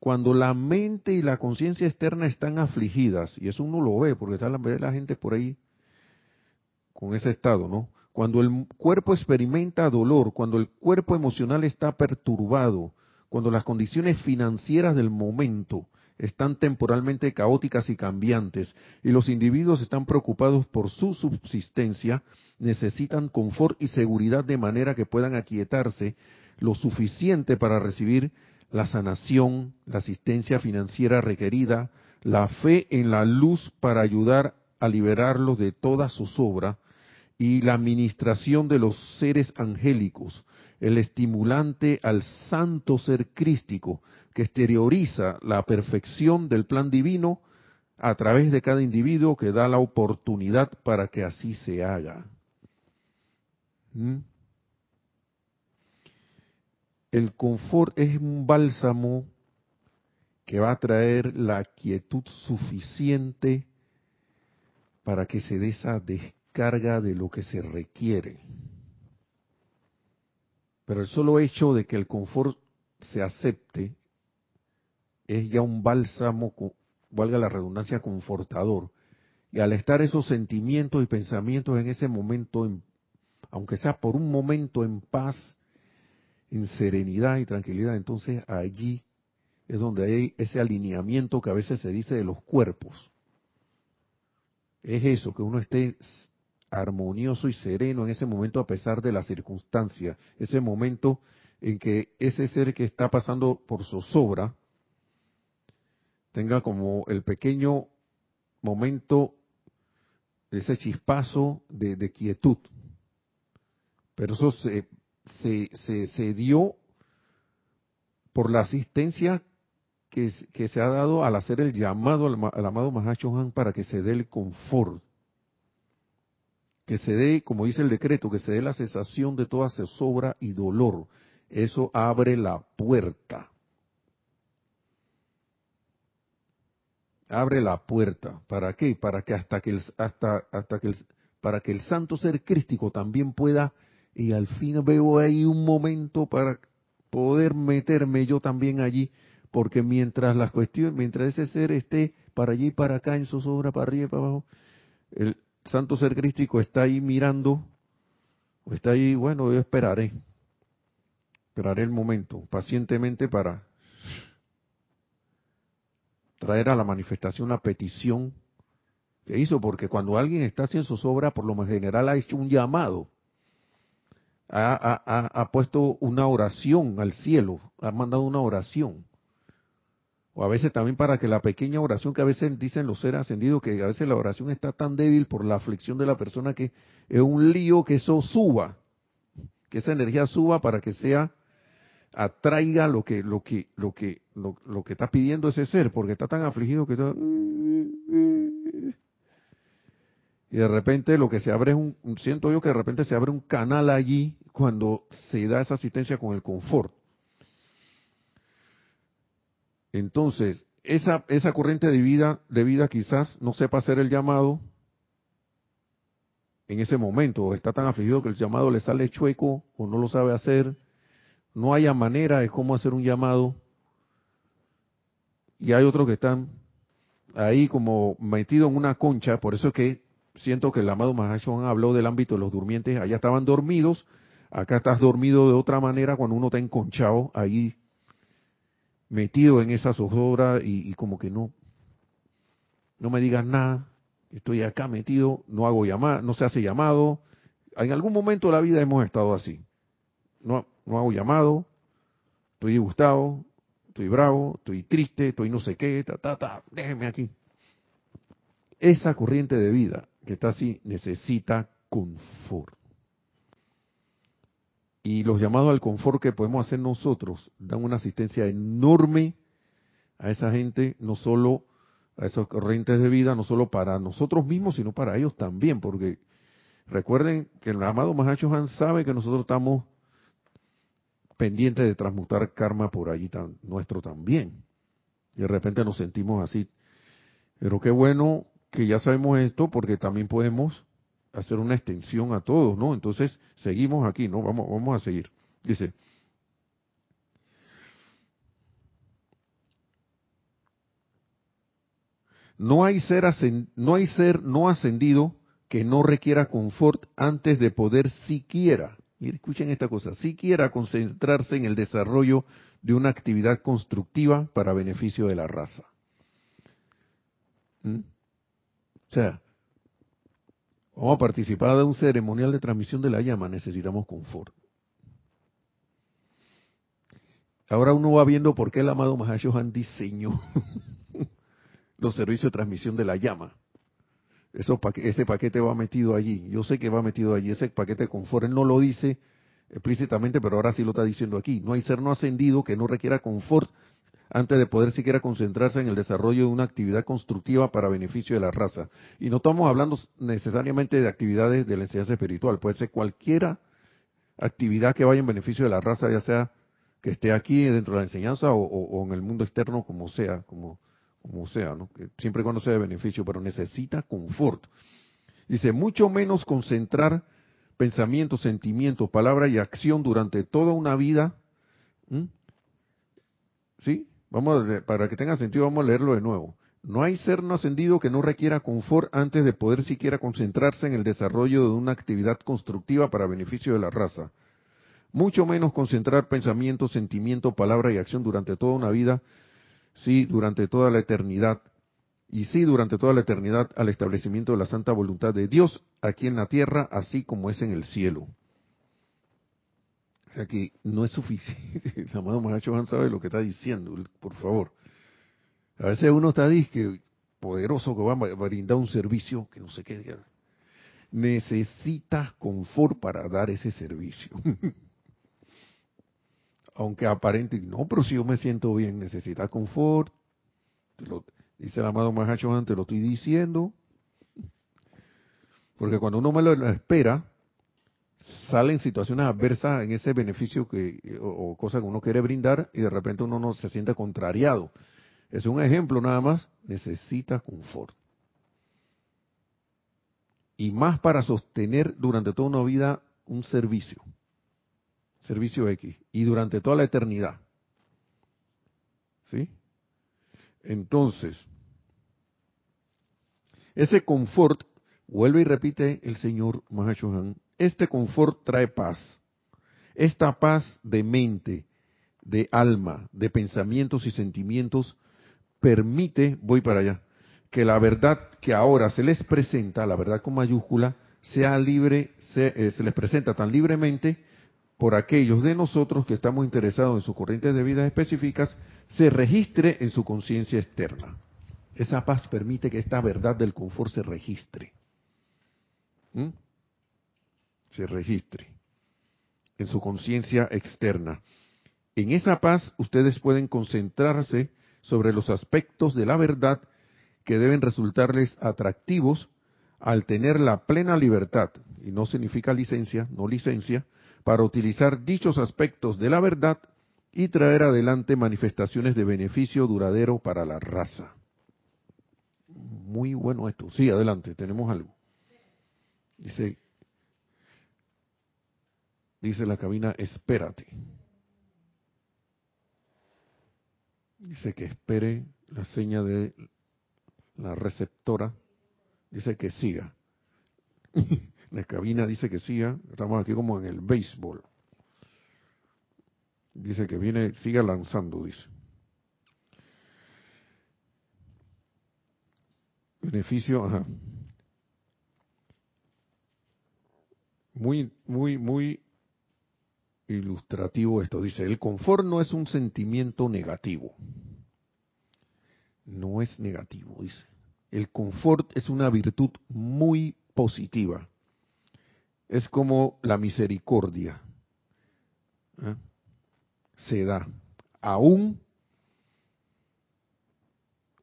cuando la mente y la conciencia externa están afligidas, y eso uno lo ve, porque está la, la gente por ahí con ese estado, ¿no? Cuando el cuerpo experimenta dolor, cuando el cuerpo emocional está perturbado, cuando las condiciones financieras del momento están temporalmente caóticas y cambiantes, y los individuos están preocupados por su subsistencia, necesitan confort y seguridad de manera que puedan aquietarse lo suficiente para recibir la sanación, la asistencia financiera requerida, la fe en la luz para ayudar a liberarlos de toda zozobra y la administración de los seres angélicos, el estimulante al santo ser crístico que exterioriza la perfección del plan divino a través de cada individuo que da la oportunidad para que así se haga. ¿Mm? El confort es un bálsamo que va a traer la quietud suficiente para que se dé esa descarga de lo que se requiere. Pero el solo hecho de que el confort se acepte es ya un bálsamo, valga la redundancia, confortador. Y al estar esos sentimientos y pensamientos en ese momento, aunque sea por un momento en paz, en serenidad y tranquilidad, entonces allí es donde hay ese alineamiento que a veces se dice de los cuerpos. Es eso, que uno esté armonioso y sereno en ese momento a pesar de la circunstancia, ese momento en que ese ser que está pasando por zozobra tenga como el pequeño momento, ese chispazo de, quietud. Pero eso se, se, se, dio por la asistencia que, que, se ha dado al hacer el llamado al, al amado Mahashohan para que se dé el confort. Que se dé, como dice el decreto, que se dé la cesación de toda zozobra y dolor. Eso abre la puerta abre la puerta. ¿Para qué? Para que hasta que el, hasta, hasta que el, para que el santo ser crístico también pueda, y al fin veo ahí un momento para poder meterme yo también allí, porque mientras las cuestiones, mientras ese ser esté para allí para acá en zozobra, para arriba y para abajo, el santo ser crístico está ahí mirando, o está ahí, bueno, yo esperaré, esperaré el momento, pacientemente para traer a la manifestación la petición que hizo, porque cuando alguien está haciendo su obra, por lo más general ha hecho un llamado, ha, puesto una oración al cielo, ha mandado una oración. O a veces también para que la pequeña oración que a veces dicen los seres ascendidos, que a veces la oración está tan débil por la aflicción de la persona que es un lío que eso suba, que esa energía suba para que sea atraiga lo que lo que lo que lo, que está pidiendo ese ser porque está tan afligido que está y de repente lo que se abre es un siento yo que de repente se abre un canal allí cuando se da esa asistencia con el confort. Entonces esa esa corriente de vida de vida quizás no sepa hacer el llamado en ese momento está tan afligido que el llamado le sale chueco o no lo sabe hacer no haya manera de cómo hacer un llamado. Y hay otros que están ahí como metidos en una concha, por eso es que siento que el amado Mahashon habló del ámbito de los durmientes, allá estaban dormidos, acá estás dormido de otra manera cuando uno está enconchado ahí metido en esa zozobra y, como que no, no me digas nada, estoy acá metido, no hago llamada, no se hace llamado. En algún momento de la vida hemos estado así. No, no hago llamado, estoy disgustado, estoy bravo, estoy triste, estoy no sé qué, ta, ta, ta, déjenme aquí. Esa corriente de vida que está así necesita confort. Y los llamados al confort que podemos hacer nosotros dan una asistencia enorme a esa gente, no solo a esas corrientes de vida, no solo para nosotros mismos, sino para ellos también, porque recuerden que el amado Mahacho Han sabe que nosotros estamos pendiente de transmutar karma por allí tan, nuestro también. Y de repente nos sentimos así. Pero qué bueno que ya sabemos esto porque también podemos hacer una extensión a todos, ¿no? Entonces, seguimos aquí, ¿no? Vamos, vamos a seguir. Dice, no hay ser no hay ser no ascendido que no requiera confort antes de poder siquiera y escuchen esta cosa, si quiera concentrarse en el desarrollo de una actividad constructiva para beneficio de la raza. ¿Mm? O sea, vamos a participar de un ceremonial de transmisión de la llama, necesitamos confort. Ahora uno va viendo por qué el amado Mahashohan diseñó los servicios de transmisión de la llama. Eso, ese paquete va metido allí. Yo sé que va metido allí. Ese paquete de confort, él no lo dice explícitamente, pero ahora sí lo está diciendo aquí. No hay ser no ascendido que no requiera confort antes de poder siquiera concentrarse en el desarrollo de una actividad constructiva para beneficio de la raza. Y no estamos hablando necesariamente de actividades de la enseñanza espiritual, puede ser cualquiera actividad que vaya en beneficio de la raza, ya sea que esté aquí dentro de la enseñanza o, en el mundo externo, como sea, como, como sea, ¿no? siempre y cuando sea de beneficio, pero necesita confort. Dice, mucho menos concentrar pensamientos, sentimientos, palabra y acción durante toda una vida. ¿Sí? Vamos para que tenga sentido, vamos a leerlo de nuevo. No hay ser no ascendido que no requiera confort antes de poder siquiera concentrarse en el desarrollo de una actividad constructiva para beneficio de la raza. Mucho menos concentrar pensamiento, sentimiento, palabra y acción durante toda una vida, sí, durante toda la eternidad, y sí, durante toda la eternidad al establecimiento de la santa voluntad de Dios aquí en la tierra, así como es en el cielo. O que no es suficiente. El amado Mahacho Juan sabe lo que está diciendo, por favor. A veces uno está disque poderoso que va a brindar un servicio que no sé qué. Necesitas confort para dar ese servicio. Aunque aparente, no, pero si yo me siento bien, necesitas confort. dice el amado Mahacho antes, lo estoy diciendo. Porque cuando uno me lo espera, salen situaciones adversas en ese beneficio que o, o cosa que uno quiere brindar y de repente uno no se siente contrariado. Es un ejemplo nada más, necesita confort. Y más para sostener durante toda una vida un servicio, servicio X, y durante toda la eternidad. ¿Sí? Entonces, ese confort, vuelve y repite el señor Mahashohan, este confort trae paz. Esta paz de mente, de alma, de pensamientos y sentimientos permite, voy para allá, que la verdad que ahora se les presenta, la verdad con mayúscula, sea libre, se, eh, se les presenta tan libremente por aquellos de nosotros que estamos interesados en sus corrientes de vida específicas, se registre en su conciencia externa. Esa paz permite que esta verdad del confort se registre. ¿Mm? Se registre en su conciencia externa. En esa paz ustedes pueden concentrarse sobre los aspectos de la verdad que deben resultarles atractivos al tener la plena libertad, y no significa licencia, no licencia, para utilizar dichos aspectos de la verdad y traer adelante manifestaciones de beneficio duradero para la raza. Muy bueno esto. Sí, adelante, tenemos algo. Dice, dice la cabina, espérate. Dice que espere la seña de la receptora. Dice que siga. la cabina dice que siga. Estamos aquí como en el béisbol. Dice que viene, siga lanzando, dice. Beneficio, ajá. Muy, muy, muy ilustrativo esto. Dice, el confort no es un sentimiento negativo. No es negativo, dice. El confort es una virtud muy positiva. Es como la misericordia. ¿eh? Se da. Aún,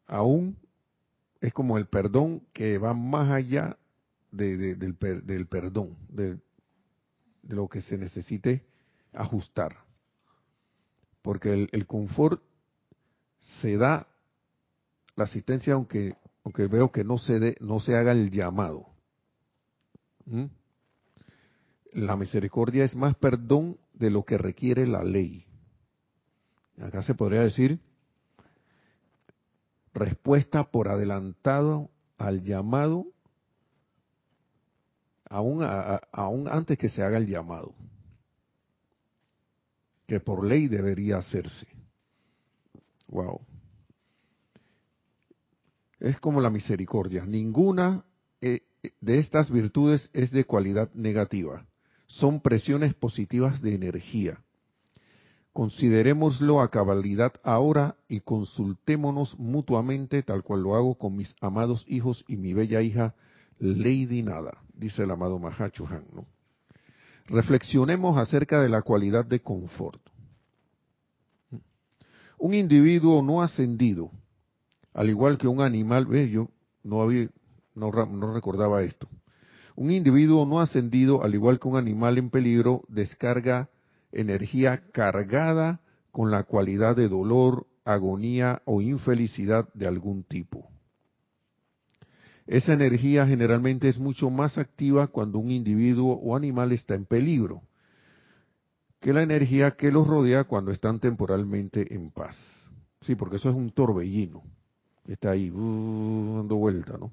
aún es como el perdón que va más allá del, del, perdón, de, de lo que se necesite ajustar. Porque el, confort se da la asistencia aunque aunque veo que no se de, no se haga el llamado. ¿Mm? La misericordia es más perdón de lo que requiere la ley. Acá se podría decir respuesta por adelantado al llamado aún, aún antes que se haga el llamado que por ley debería hacerse. Wow. Es como la misericordia. Ninguna eh, de estas virtudes es de cualidad negativa. Son presiones positivas de energía. Considerémoslo a cabalidad ahora y consultémonos mutuamente, tal cual lo hago con mis amados hijos y mi bella hija Lady Nada, dice el amado Mahacho Han. ¿no? Reflexionemos acerca de la cualidad de confort. Un individuo no ascendido, al igual que un animal, ve, yo no, había, no, no recordaba esto. Un individuo no ascendido, al igual que un animal en peligro, descarga energía cargada con la cualidad de dolor, agonía o infelicidad de algún tipo. Esa energía generalmente es mucho más activa cuando un individuo o animal está en peligro que la energía que los rodea cuando están temporalmente en paz. Sí, porque eso es un torbellino. Está ahí uh, dando vuelta, ¿no?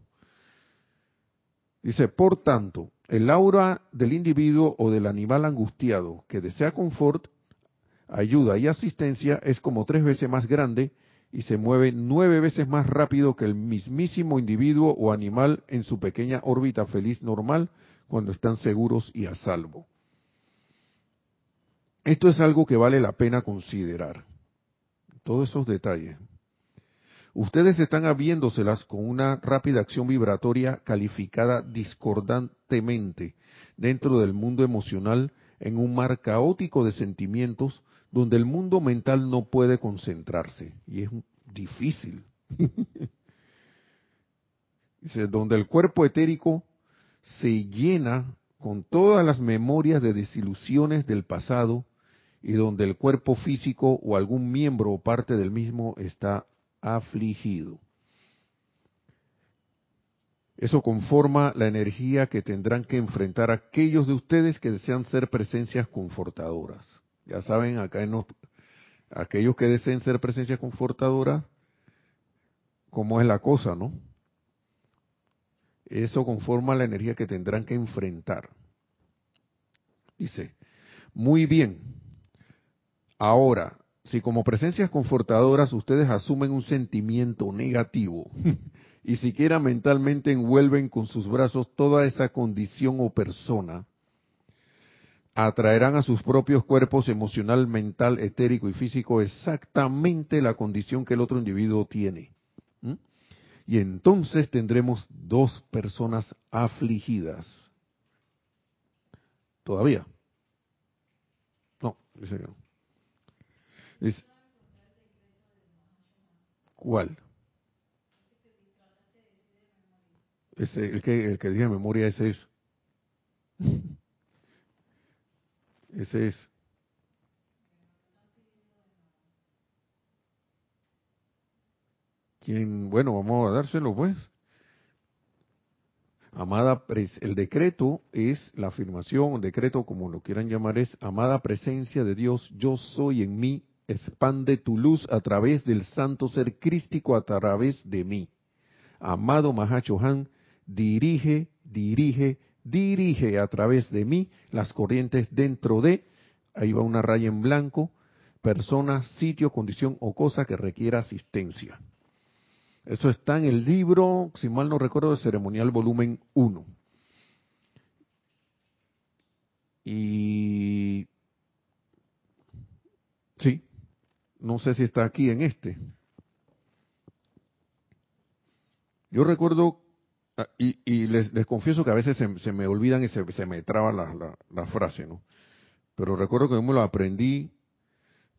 Dice, por tanto, el aura del individuo o del animal angustiado que desea confort, ayuda y asistencia es como tres veces más grande y se mueve nueve veces más rápido que el mismísimo individuo o animal en su pequeña órbita feliz normal cuando están seguros y a salvo. Esto es algo que vale la pena considerar. Todos esos detalles. Ustedes están habiéndoselas con una rápida acción vibratoria calificada discordantemente dentro del mundo emocional en un mar caótico de sentimientos donde el mundo mental no puede concentrarse. Y es difícil. Dice, donde el cuerpo etérico se llena con todas las memorias de desilusiones del pasado y donde el cuerpo físico o algún miembro o parte del mismo está afligido. Eso conforma la energía que tendrán que enfrentar aquellos de ustedes que desean ser presencias confortadoras. Ya saben, acá en aquellos que deseen ser presencias confortadoras, cómo es la cosa, ¿no? Eso conforma la energía que tendrán que enfrentar. Dice, muy bien, Ahora, si como presencias confortadoras ustedes asumen un sentimiento negativo y siquiera mentalmente envuelven con sus brazos toda esa condición o persona, atraerán a sus propios cuerpos emocional, mental, etérico y físico exactamente la condición que el otro individuo tiene. Y entonces tendremos dos personas afligidas. ¿Todavía? No, dice que no. ¿Cuál? Ese, el que, el que dije memoria, ese es. Ese es. ¿Quién? Bueno, vamos a dárselo pues. Amada, el decreto es la afirmación, decreto como lo quieran llamar, es amada presencia de Dios, yo soy en mí, expande tu luz a través del santo ser crístico a través de mí. Amado Mahachohan, dirige, dirige, dirige a través de mí las corrientes dentro de, ahí va una raya en blanco, persona, sitio, condición o cosa que requiera asistencia. Eso está en el libro, si mal no recuerdo, de ceremonial volumen 1. Y sí, no sé si está aquí en este. Yo recuerdo, ah, y, les, confieso que a veces se, me olvidan y se, me traba la, frase, ¿no? Pero recuerdo que yo me lo aprendí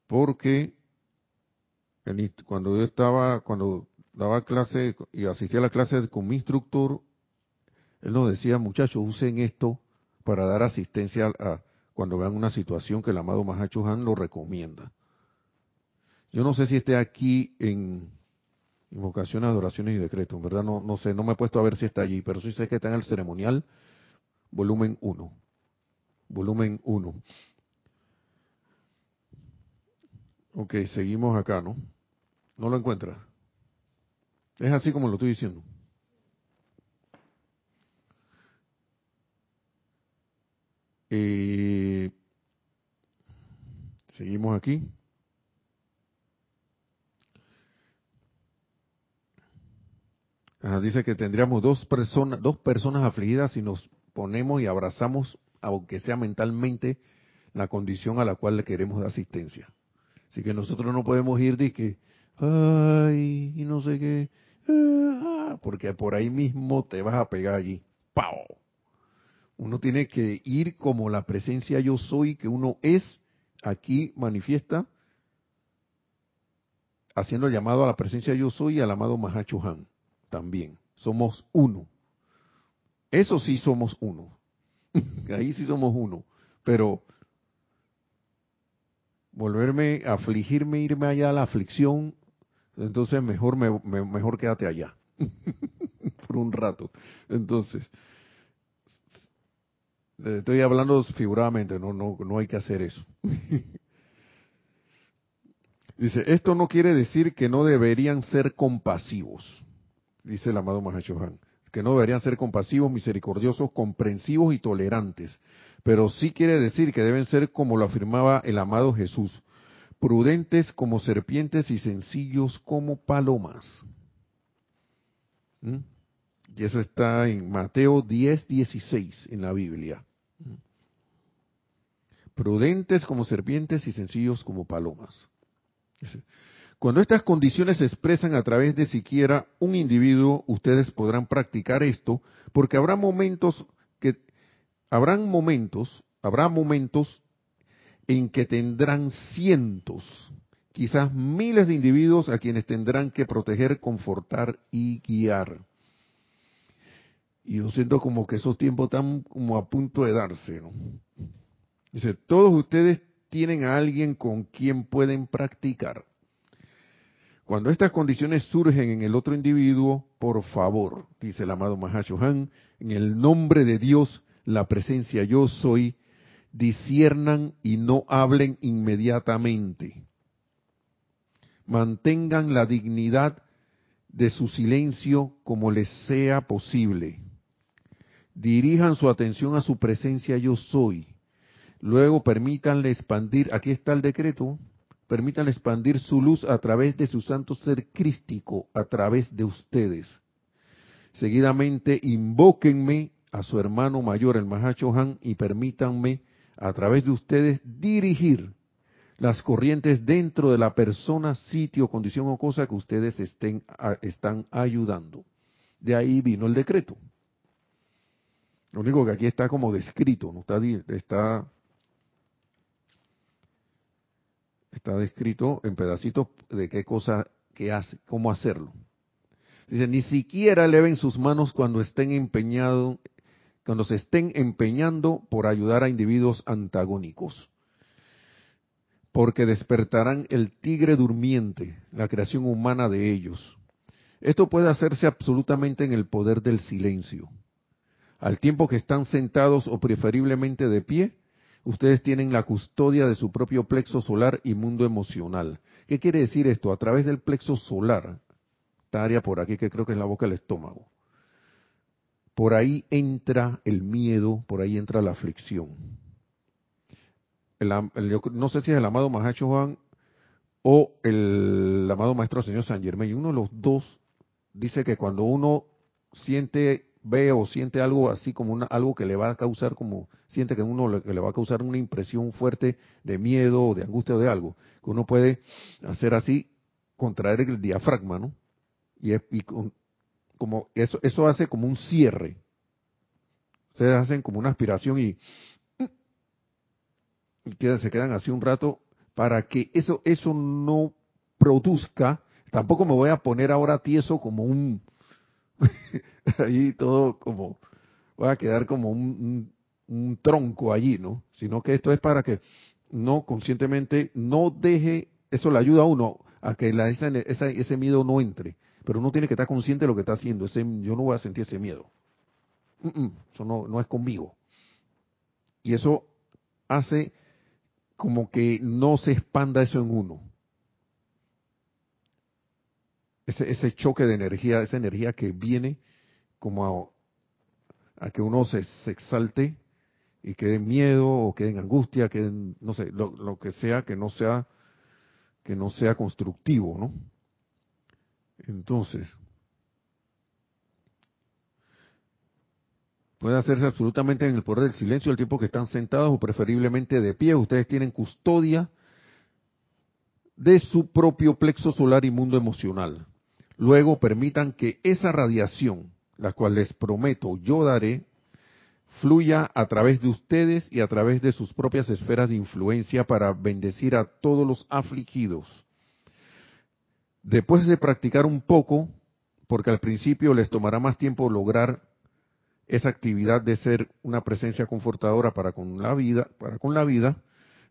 porque cuando yo estaba, cuando daba clase y asistía a la clase con mi instructor, él nos decía, muchachos, usen esto para dar asistencia a, cuando vean una situación que el amado Mahacho Han lo recomienda. Yo no sé si esté aquí en invocaciones, adoraciones y decretos, en verdad no, no sé, no me he puesto a ver si está allí, pero sí sé que está en el ceremonial, volumen 1. Volumen 1. Ok, seguimos acá, ¿no? ¿No lo encuentra? Es así como lo estoy diciendo. Eh, seguimos aquí. Dice que tendríamos dos personas, dos personas afligidas si nos ponemos y abrazamos, aunque sea mentalmente, la condición a la cual le queremos dar asistencia. Así que nosotros no podemos ir de que, ay, y no sé qué, ah", porque por ahí mismo te vas a pegar allí. ¡pau! Uno tiene que ir como la presencia yo soy que uno es, aquí manifiesta, haciendo el llamado a la presencia yo soy y al amado Mahacho Han también. Somos uno. Eso sí somos uno. Ahí sí somos uno. Pero volverme a afligirme, irme allá a la aflicción, entonces mejor me, mejor quédate allá por un rato. Entonces, estoy hablando figuradamente, no, no, no hay que hacer eso. Dice, esto no quiere decir que no deberían ser compasivos, dice el amado Mahashohan, que no deberían ser compasivos, misericordiosos, comprensivos y tolerantes, pero sí quiere decir que deben ser como lo afirmaba el amado Jesús, prudentes como serpientes y sencillos como palomas. ¿Mm? Y eso está en Mateo 10, 16 en la Biblia. ¿Mm? Prudentes como serpientes y sencillos como palomas. Cuando estas condiciones se expresan a través de siquiera un individuo, ustedes podrán practicar esto, porque habrá momentos que habrán momentos, habrá momentos en que tendrán cientos, quizás miles de individuos a quienes tendrán que proteger, confortar y guiar. Y yo siento como que esos tiempos están como a punto de darse. Dice, todos ustedes tienen a alguien con quien pueden practicar. Cuando estas condiciones surgen en el otro individuo, por favor, dice el amado Mahashohan, en el nombre de Dios, la presencia yo soy, disiernan y no hablen inmediatamente. Mantengan la dignidad de su silencio como les sea posible. Dirijan su atención a su presencia yo soy. Luego permítanle expandir, aquí está el decreto, permítanle expandir su luz a través de su santo ser crístico, a través de ustedes. Seguidamente, invóquenme a su hermano mayor, el Mahachohan, y permítanme a través de ustedes dirigir las corrientes dentro de la persona, sitio, condición o cosa que ustedes estén, están ayudando. De ahí vino el decreto. Lo único que aquí está como descrito, no está, está, está descrito en pedacitos de qué cosa que hace, cómo hacerlo. Dice, ni siquiera eleven sus manos cuando estén empeñados cuando se estén empeñando por ayudar a individuos antagónicos, porque despertarán el tigre durmiente, la creación humana de ellos. Esto puede hacerse absolutamente en el poder del silencio. Al tiempo que están sentados o preferiblemente de pie, ustedes tienen la custodia de su propio plexo solar y mundo emocional. ¿Qué quiere decir esto? A través del plexo solar, esta área por aquí que creo que es la boca del estómago por ahí entra el miedo, por ahí entra la aflicción. no sé si es el amado Mahacho Juan o el, amado Maestro Señor San Germain. Uno de los dos dice que cuando uno siente, ve o siente algo así como una, algo que le va a causar, como siente que uno le, que le va a causar una impresión fuerte de miedo o de angustia o de algo, que uno puede hacer así, contraer el diafragma, ¿no? Y, y con, como eso, eso hace como un cierre. Ustedes hacen como una aspiración y, y se quedan así un rato para que eso, eso no produzca. Tampoco me voy a poner ahora tieso como un, ahí todo como, voy a quedar como un, un, tronco allí, ¿no? Sino que esto es para que no conscientemente no deje, eso le ayuda a uno a que la, esa, ese miedo no entre pero uno tiene que estar consciente de lo que está haciendo. Ese, yo no voy a sentir ese miedo. eso no, no es conmigo. Y eso hace como que no se expanda eso en uno. Ese, ese choque de energía, esa energía que viene como a, que uno se, exalte y quede en miedo o quede en angustia, quede no sé, lo, lo que sea que no sea que no sea constructivo, ¿no? Entonces, puede hacerse absolutamente en el poder del silencio el tiempo que están sentados o preferiblemente de pie. Ustedes tienen custodia de su propio plexo solar y mundo emocional. Luego permitan que esa radiación la cual les prometo yo daré, fluya a través de ustedes y a través de sus propias esferas de influencia para bendecir a todos los afligidos. Después de practicar un poco, porque al principio les tomará más tiempo lograr esa actividad de ser una presencia confortadora para con la vida, para con la vida,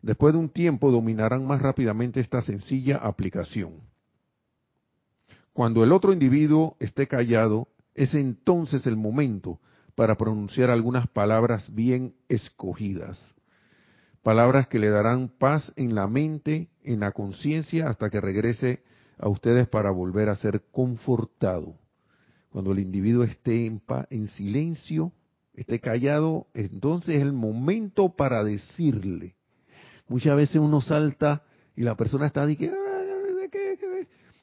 después de un tiempo dominarán más rápidamente esta sencilla aplicación. Cuando el otro individuo esté callado, es entonces el momento para pronunciar algunas palabras bien escogidas. Palabras que le darán paz en la mente, en la conciencia, hasta que regrese a ustedes para volver a ser confortado. Cuando el individuo esté en, en silencio, esté callado, entonces es el momento para decirle. Muchas veces uno salta y la persona está diciendo,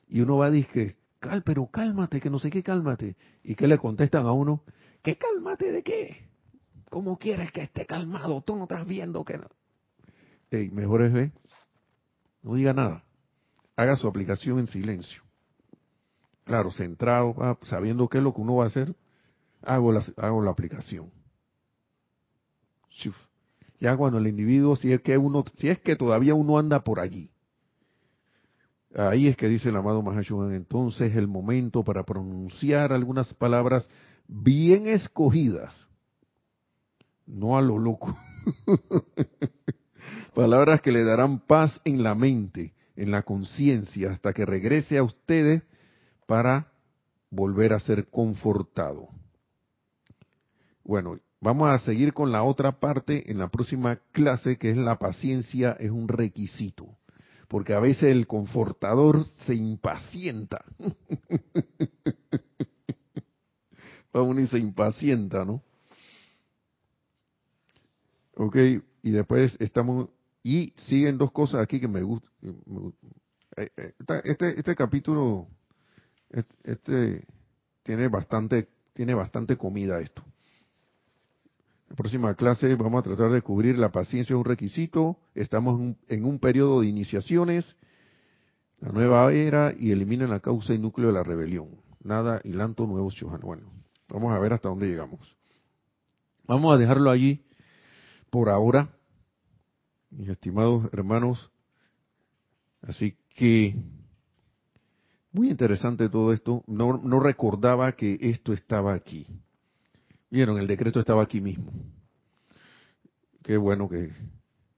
y uno va a Pero cálmate, que no sé qué, cálmate. ¿Y qué le contestan a uno? ¿Qué cálmate de qué? ¿Cómo quieres que esté calmado? Tú no estás viendo que no. Mejor es ver. No diga nada. Haga su aplicación en silencio. Claro, centrado, ah, sabiendo qué es lo que uno va a hacer, hago la, hago la aplicación. Ya cuando el individuo, si es que uno, si es que todavía uno anda por allí, Ahí es que dice el amado Mahashohan, entonces el momento para pronunciar algunas palabras bien escogidas, no a lo loco, palabras que le darán paz en la mente, en la conciencia, hasta que regrese a ustedes para volver a ser confortado. Bueno, vamos a seguir con la otra parte en la próxima clase, que es la paciencia es un requisito porque a veces el confortador se impacienta. Uno y se impacienta, ¿no? Ok, y después estamos, y siguen dos cosas aquí que me gustan. Eh, eh, este, este capítulo, este, tiene bastante, tiene bastante comida esto próxima clase vamos a tratar de cubrir la paciencia es un requisito. Estamos en un, periodo de iniciaciones, la nueva era y eliminen la causa y núcleo de la rebelión. Nada, y lanto nuevo Shohan. Bueno, vamos a ver hasta dónde llegamos. Vamos a dejarlo allí por ahora, mis estimados hermanos. Así que, muy interesante todo esto. No, no recordaba que esto estaba aquí. Vieron, el decreto estaba aquí mismo. Qué bueno que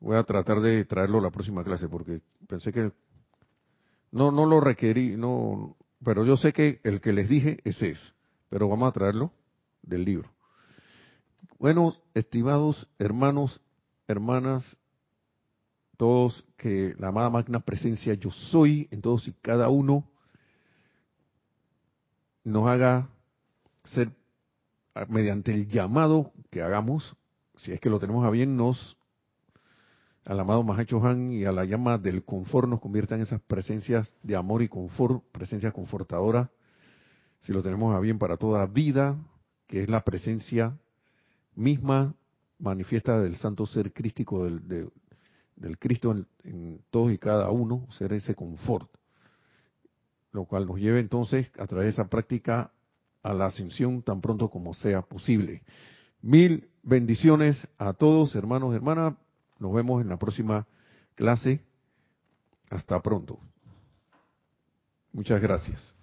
voy a tratar de traerlo a la próxima clase porque pensé que no no lo requerí, no, pero yo sé que el que les dije ese es, pero vamos a traerlo del libro. Bueno, estimados hermanos, hermanas, todos que la amada magna presencia yo soy en todos y cada uno nos haga ser mediante el llamado que hagamos, si es que lo tenemos a bien, nos, al amado Mahacho Han y a la llama del confort nos conviertan en esas presencias de amor y confort, presencia confortadora, si lo tenemos a bien para toda vida, que es la presencia misma manifiesta del santo ser crístico del, del Cristo en, en, todos y cada uno, ser ese confort. Lo cual nos lleve entonces a través de esa práctica a la ascensión tan pronto como sea posible. Mil bendiciones a todos, hermanos, hermanas. Nos vemos en la próxima clase. Hasta pronto. Muchas gracias.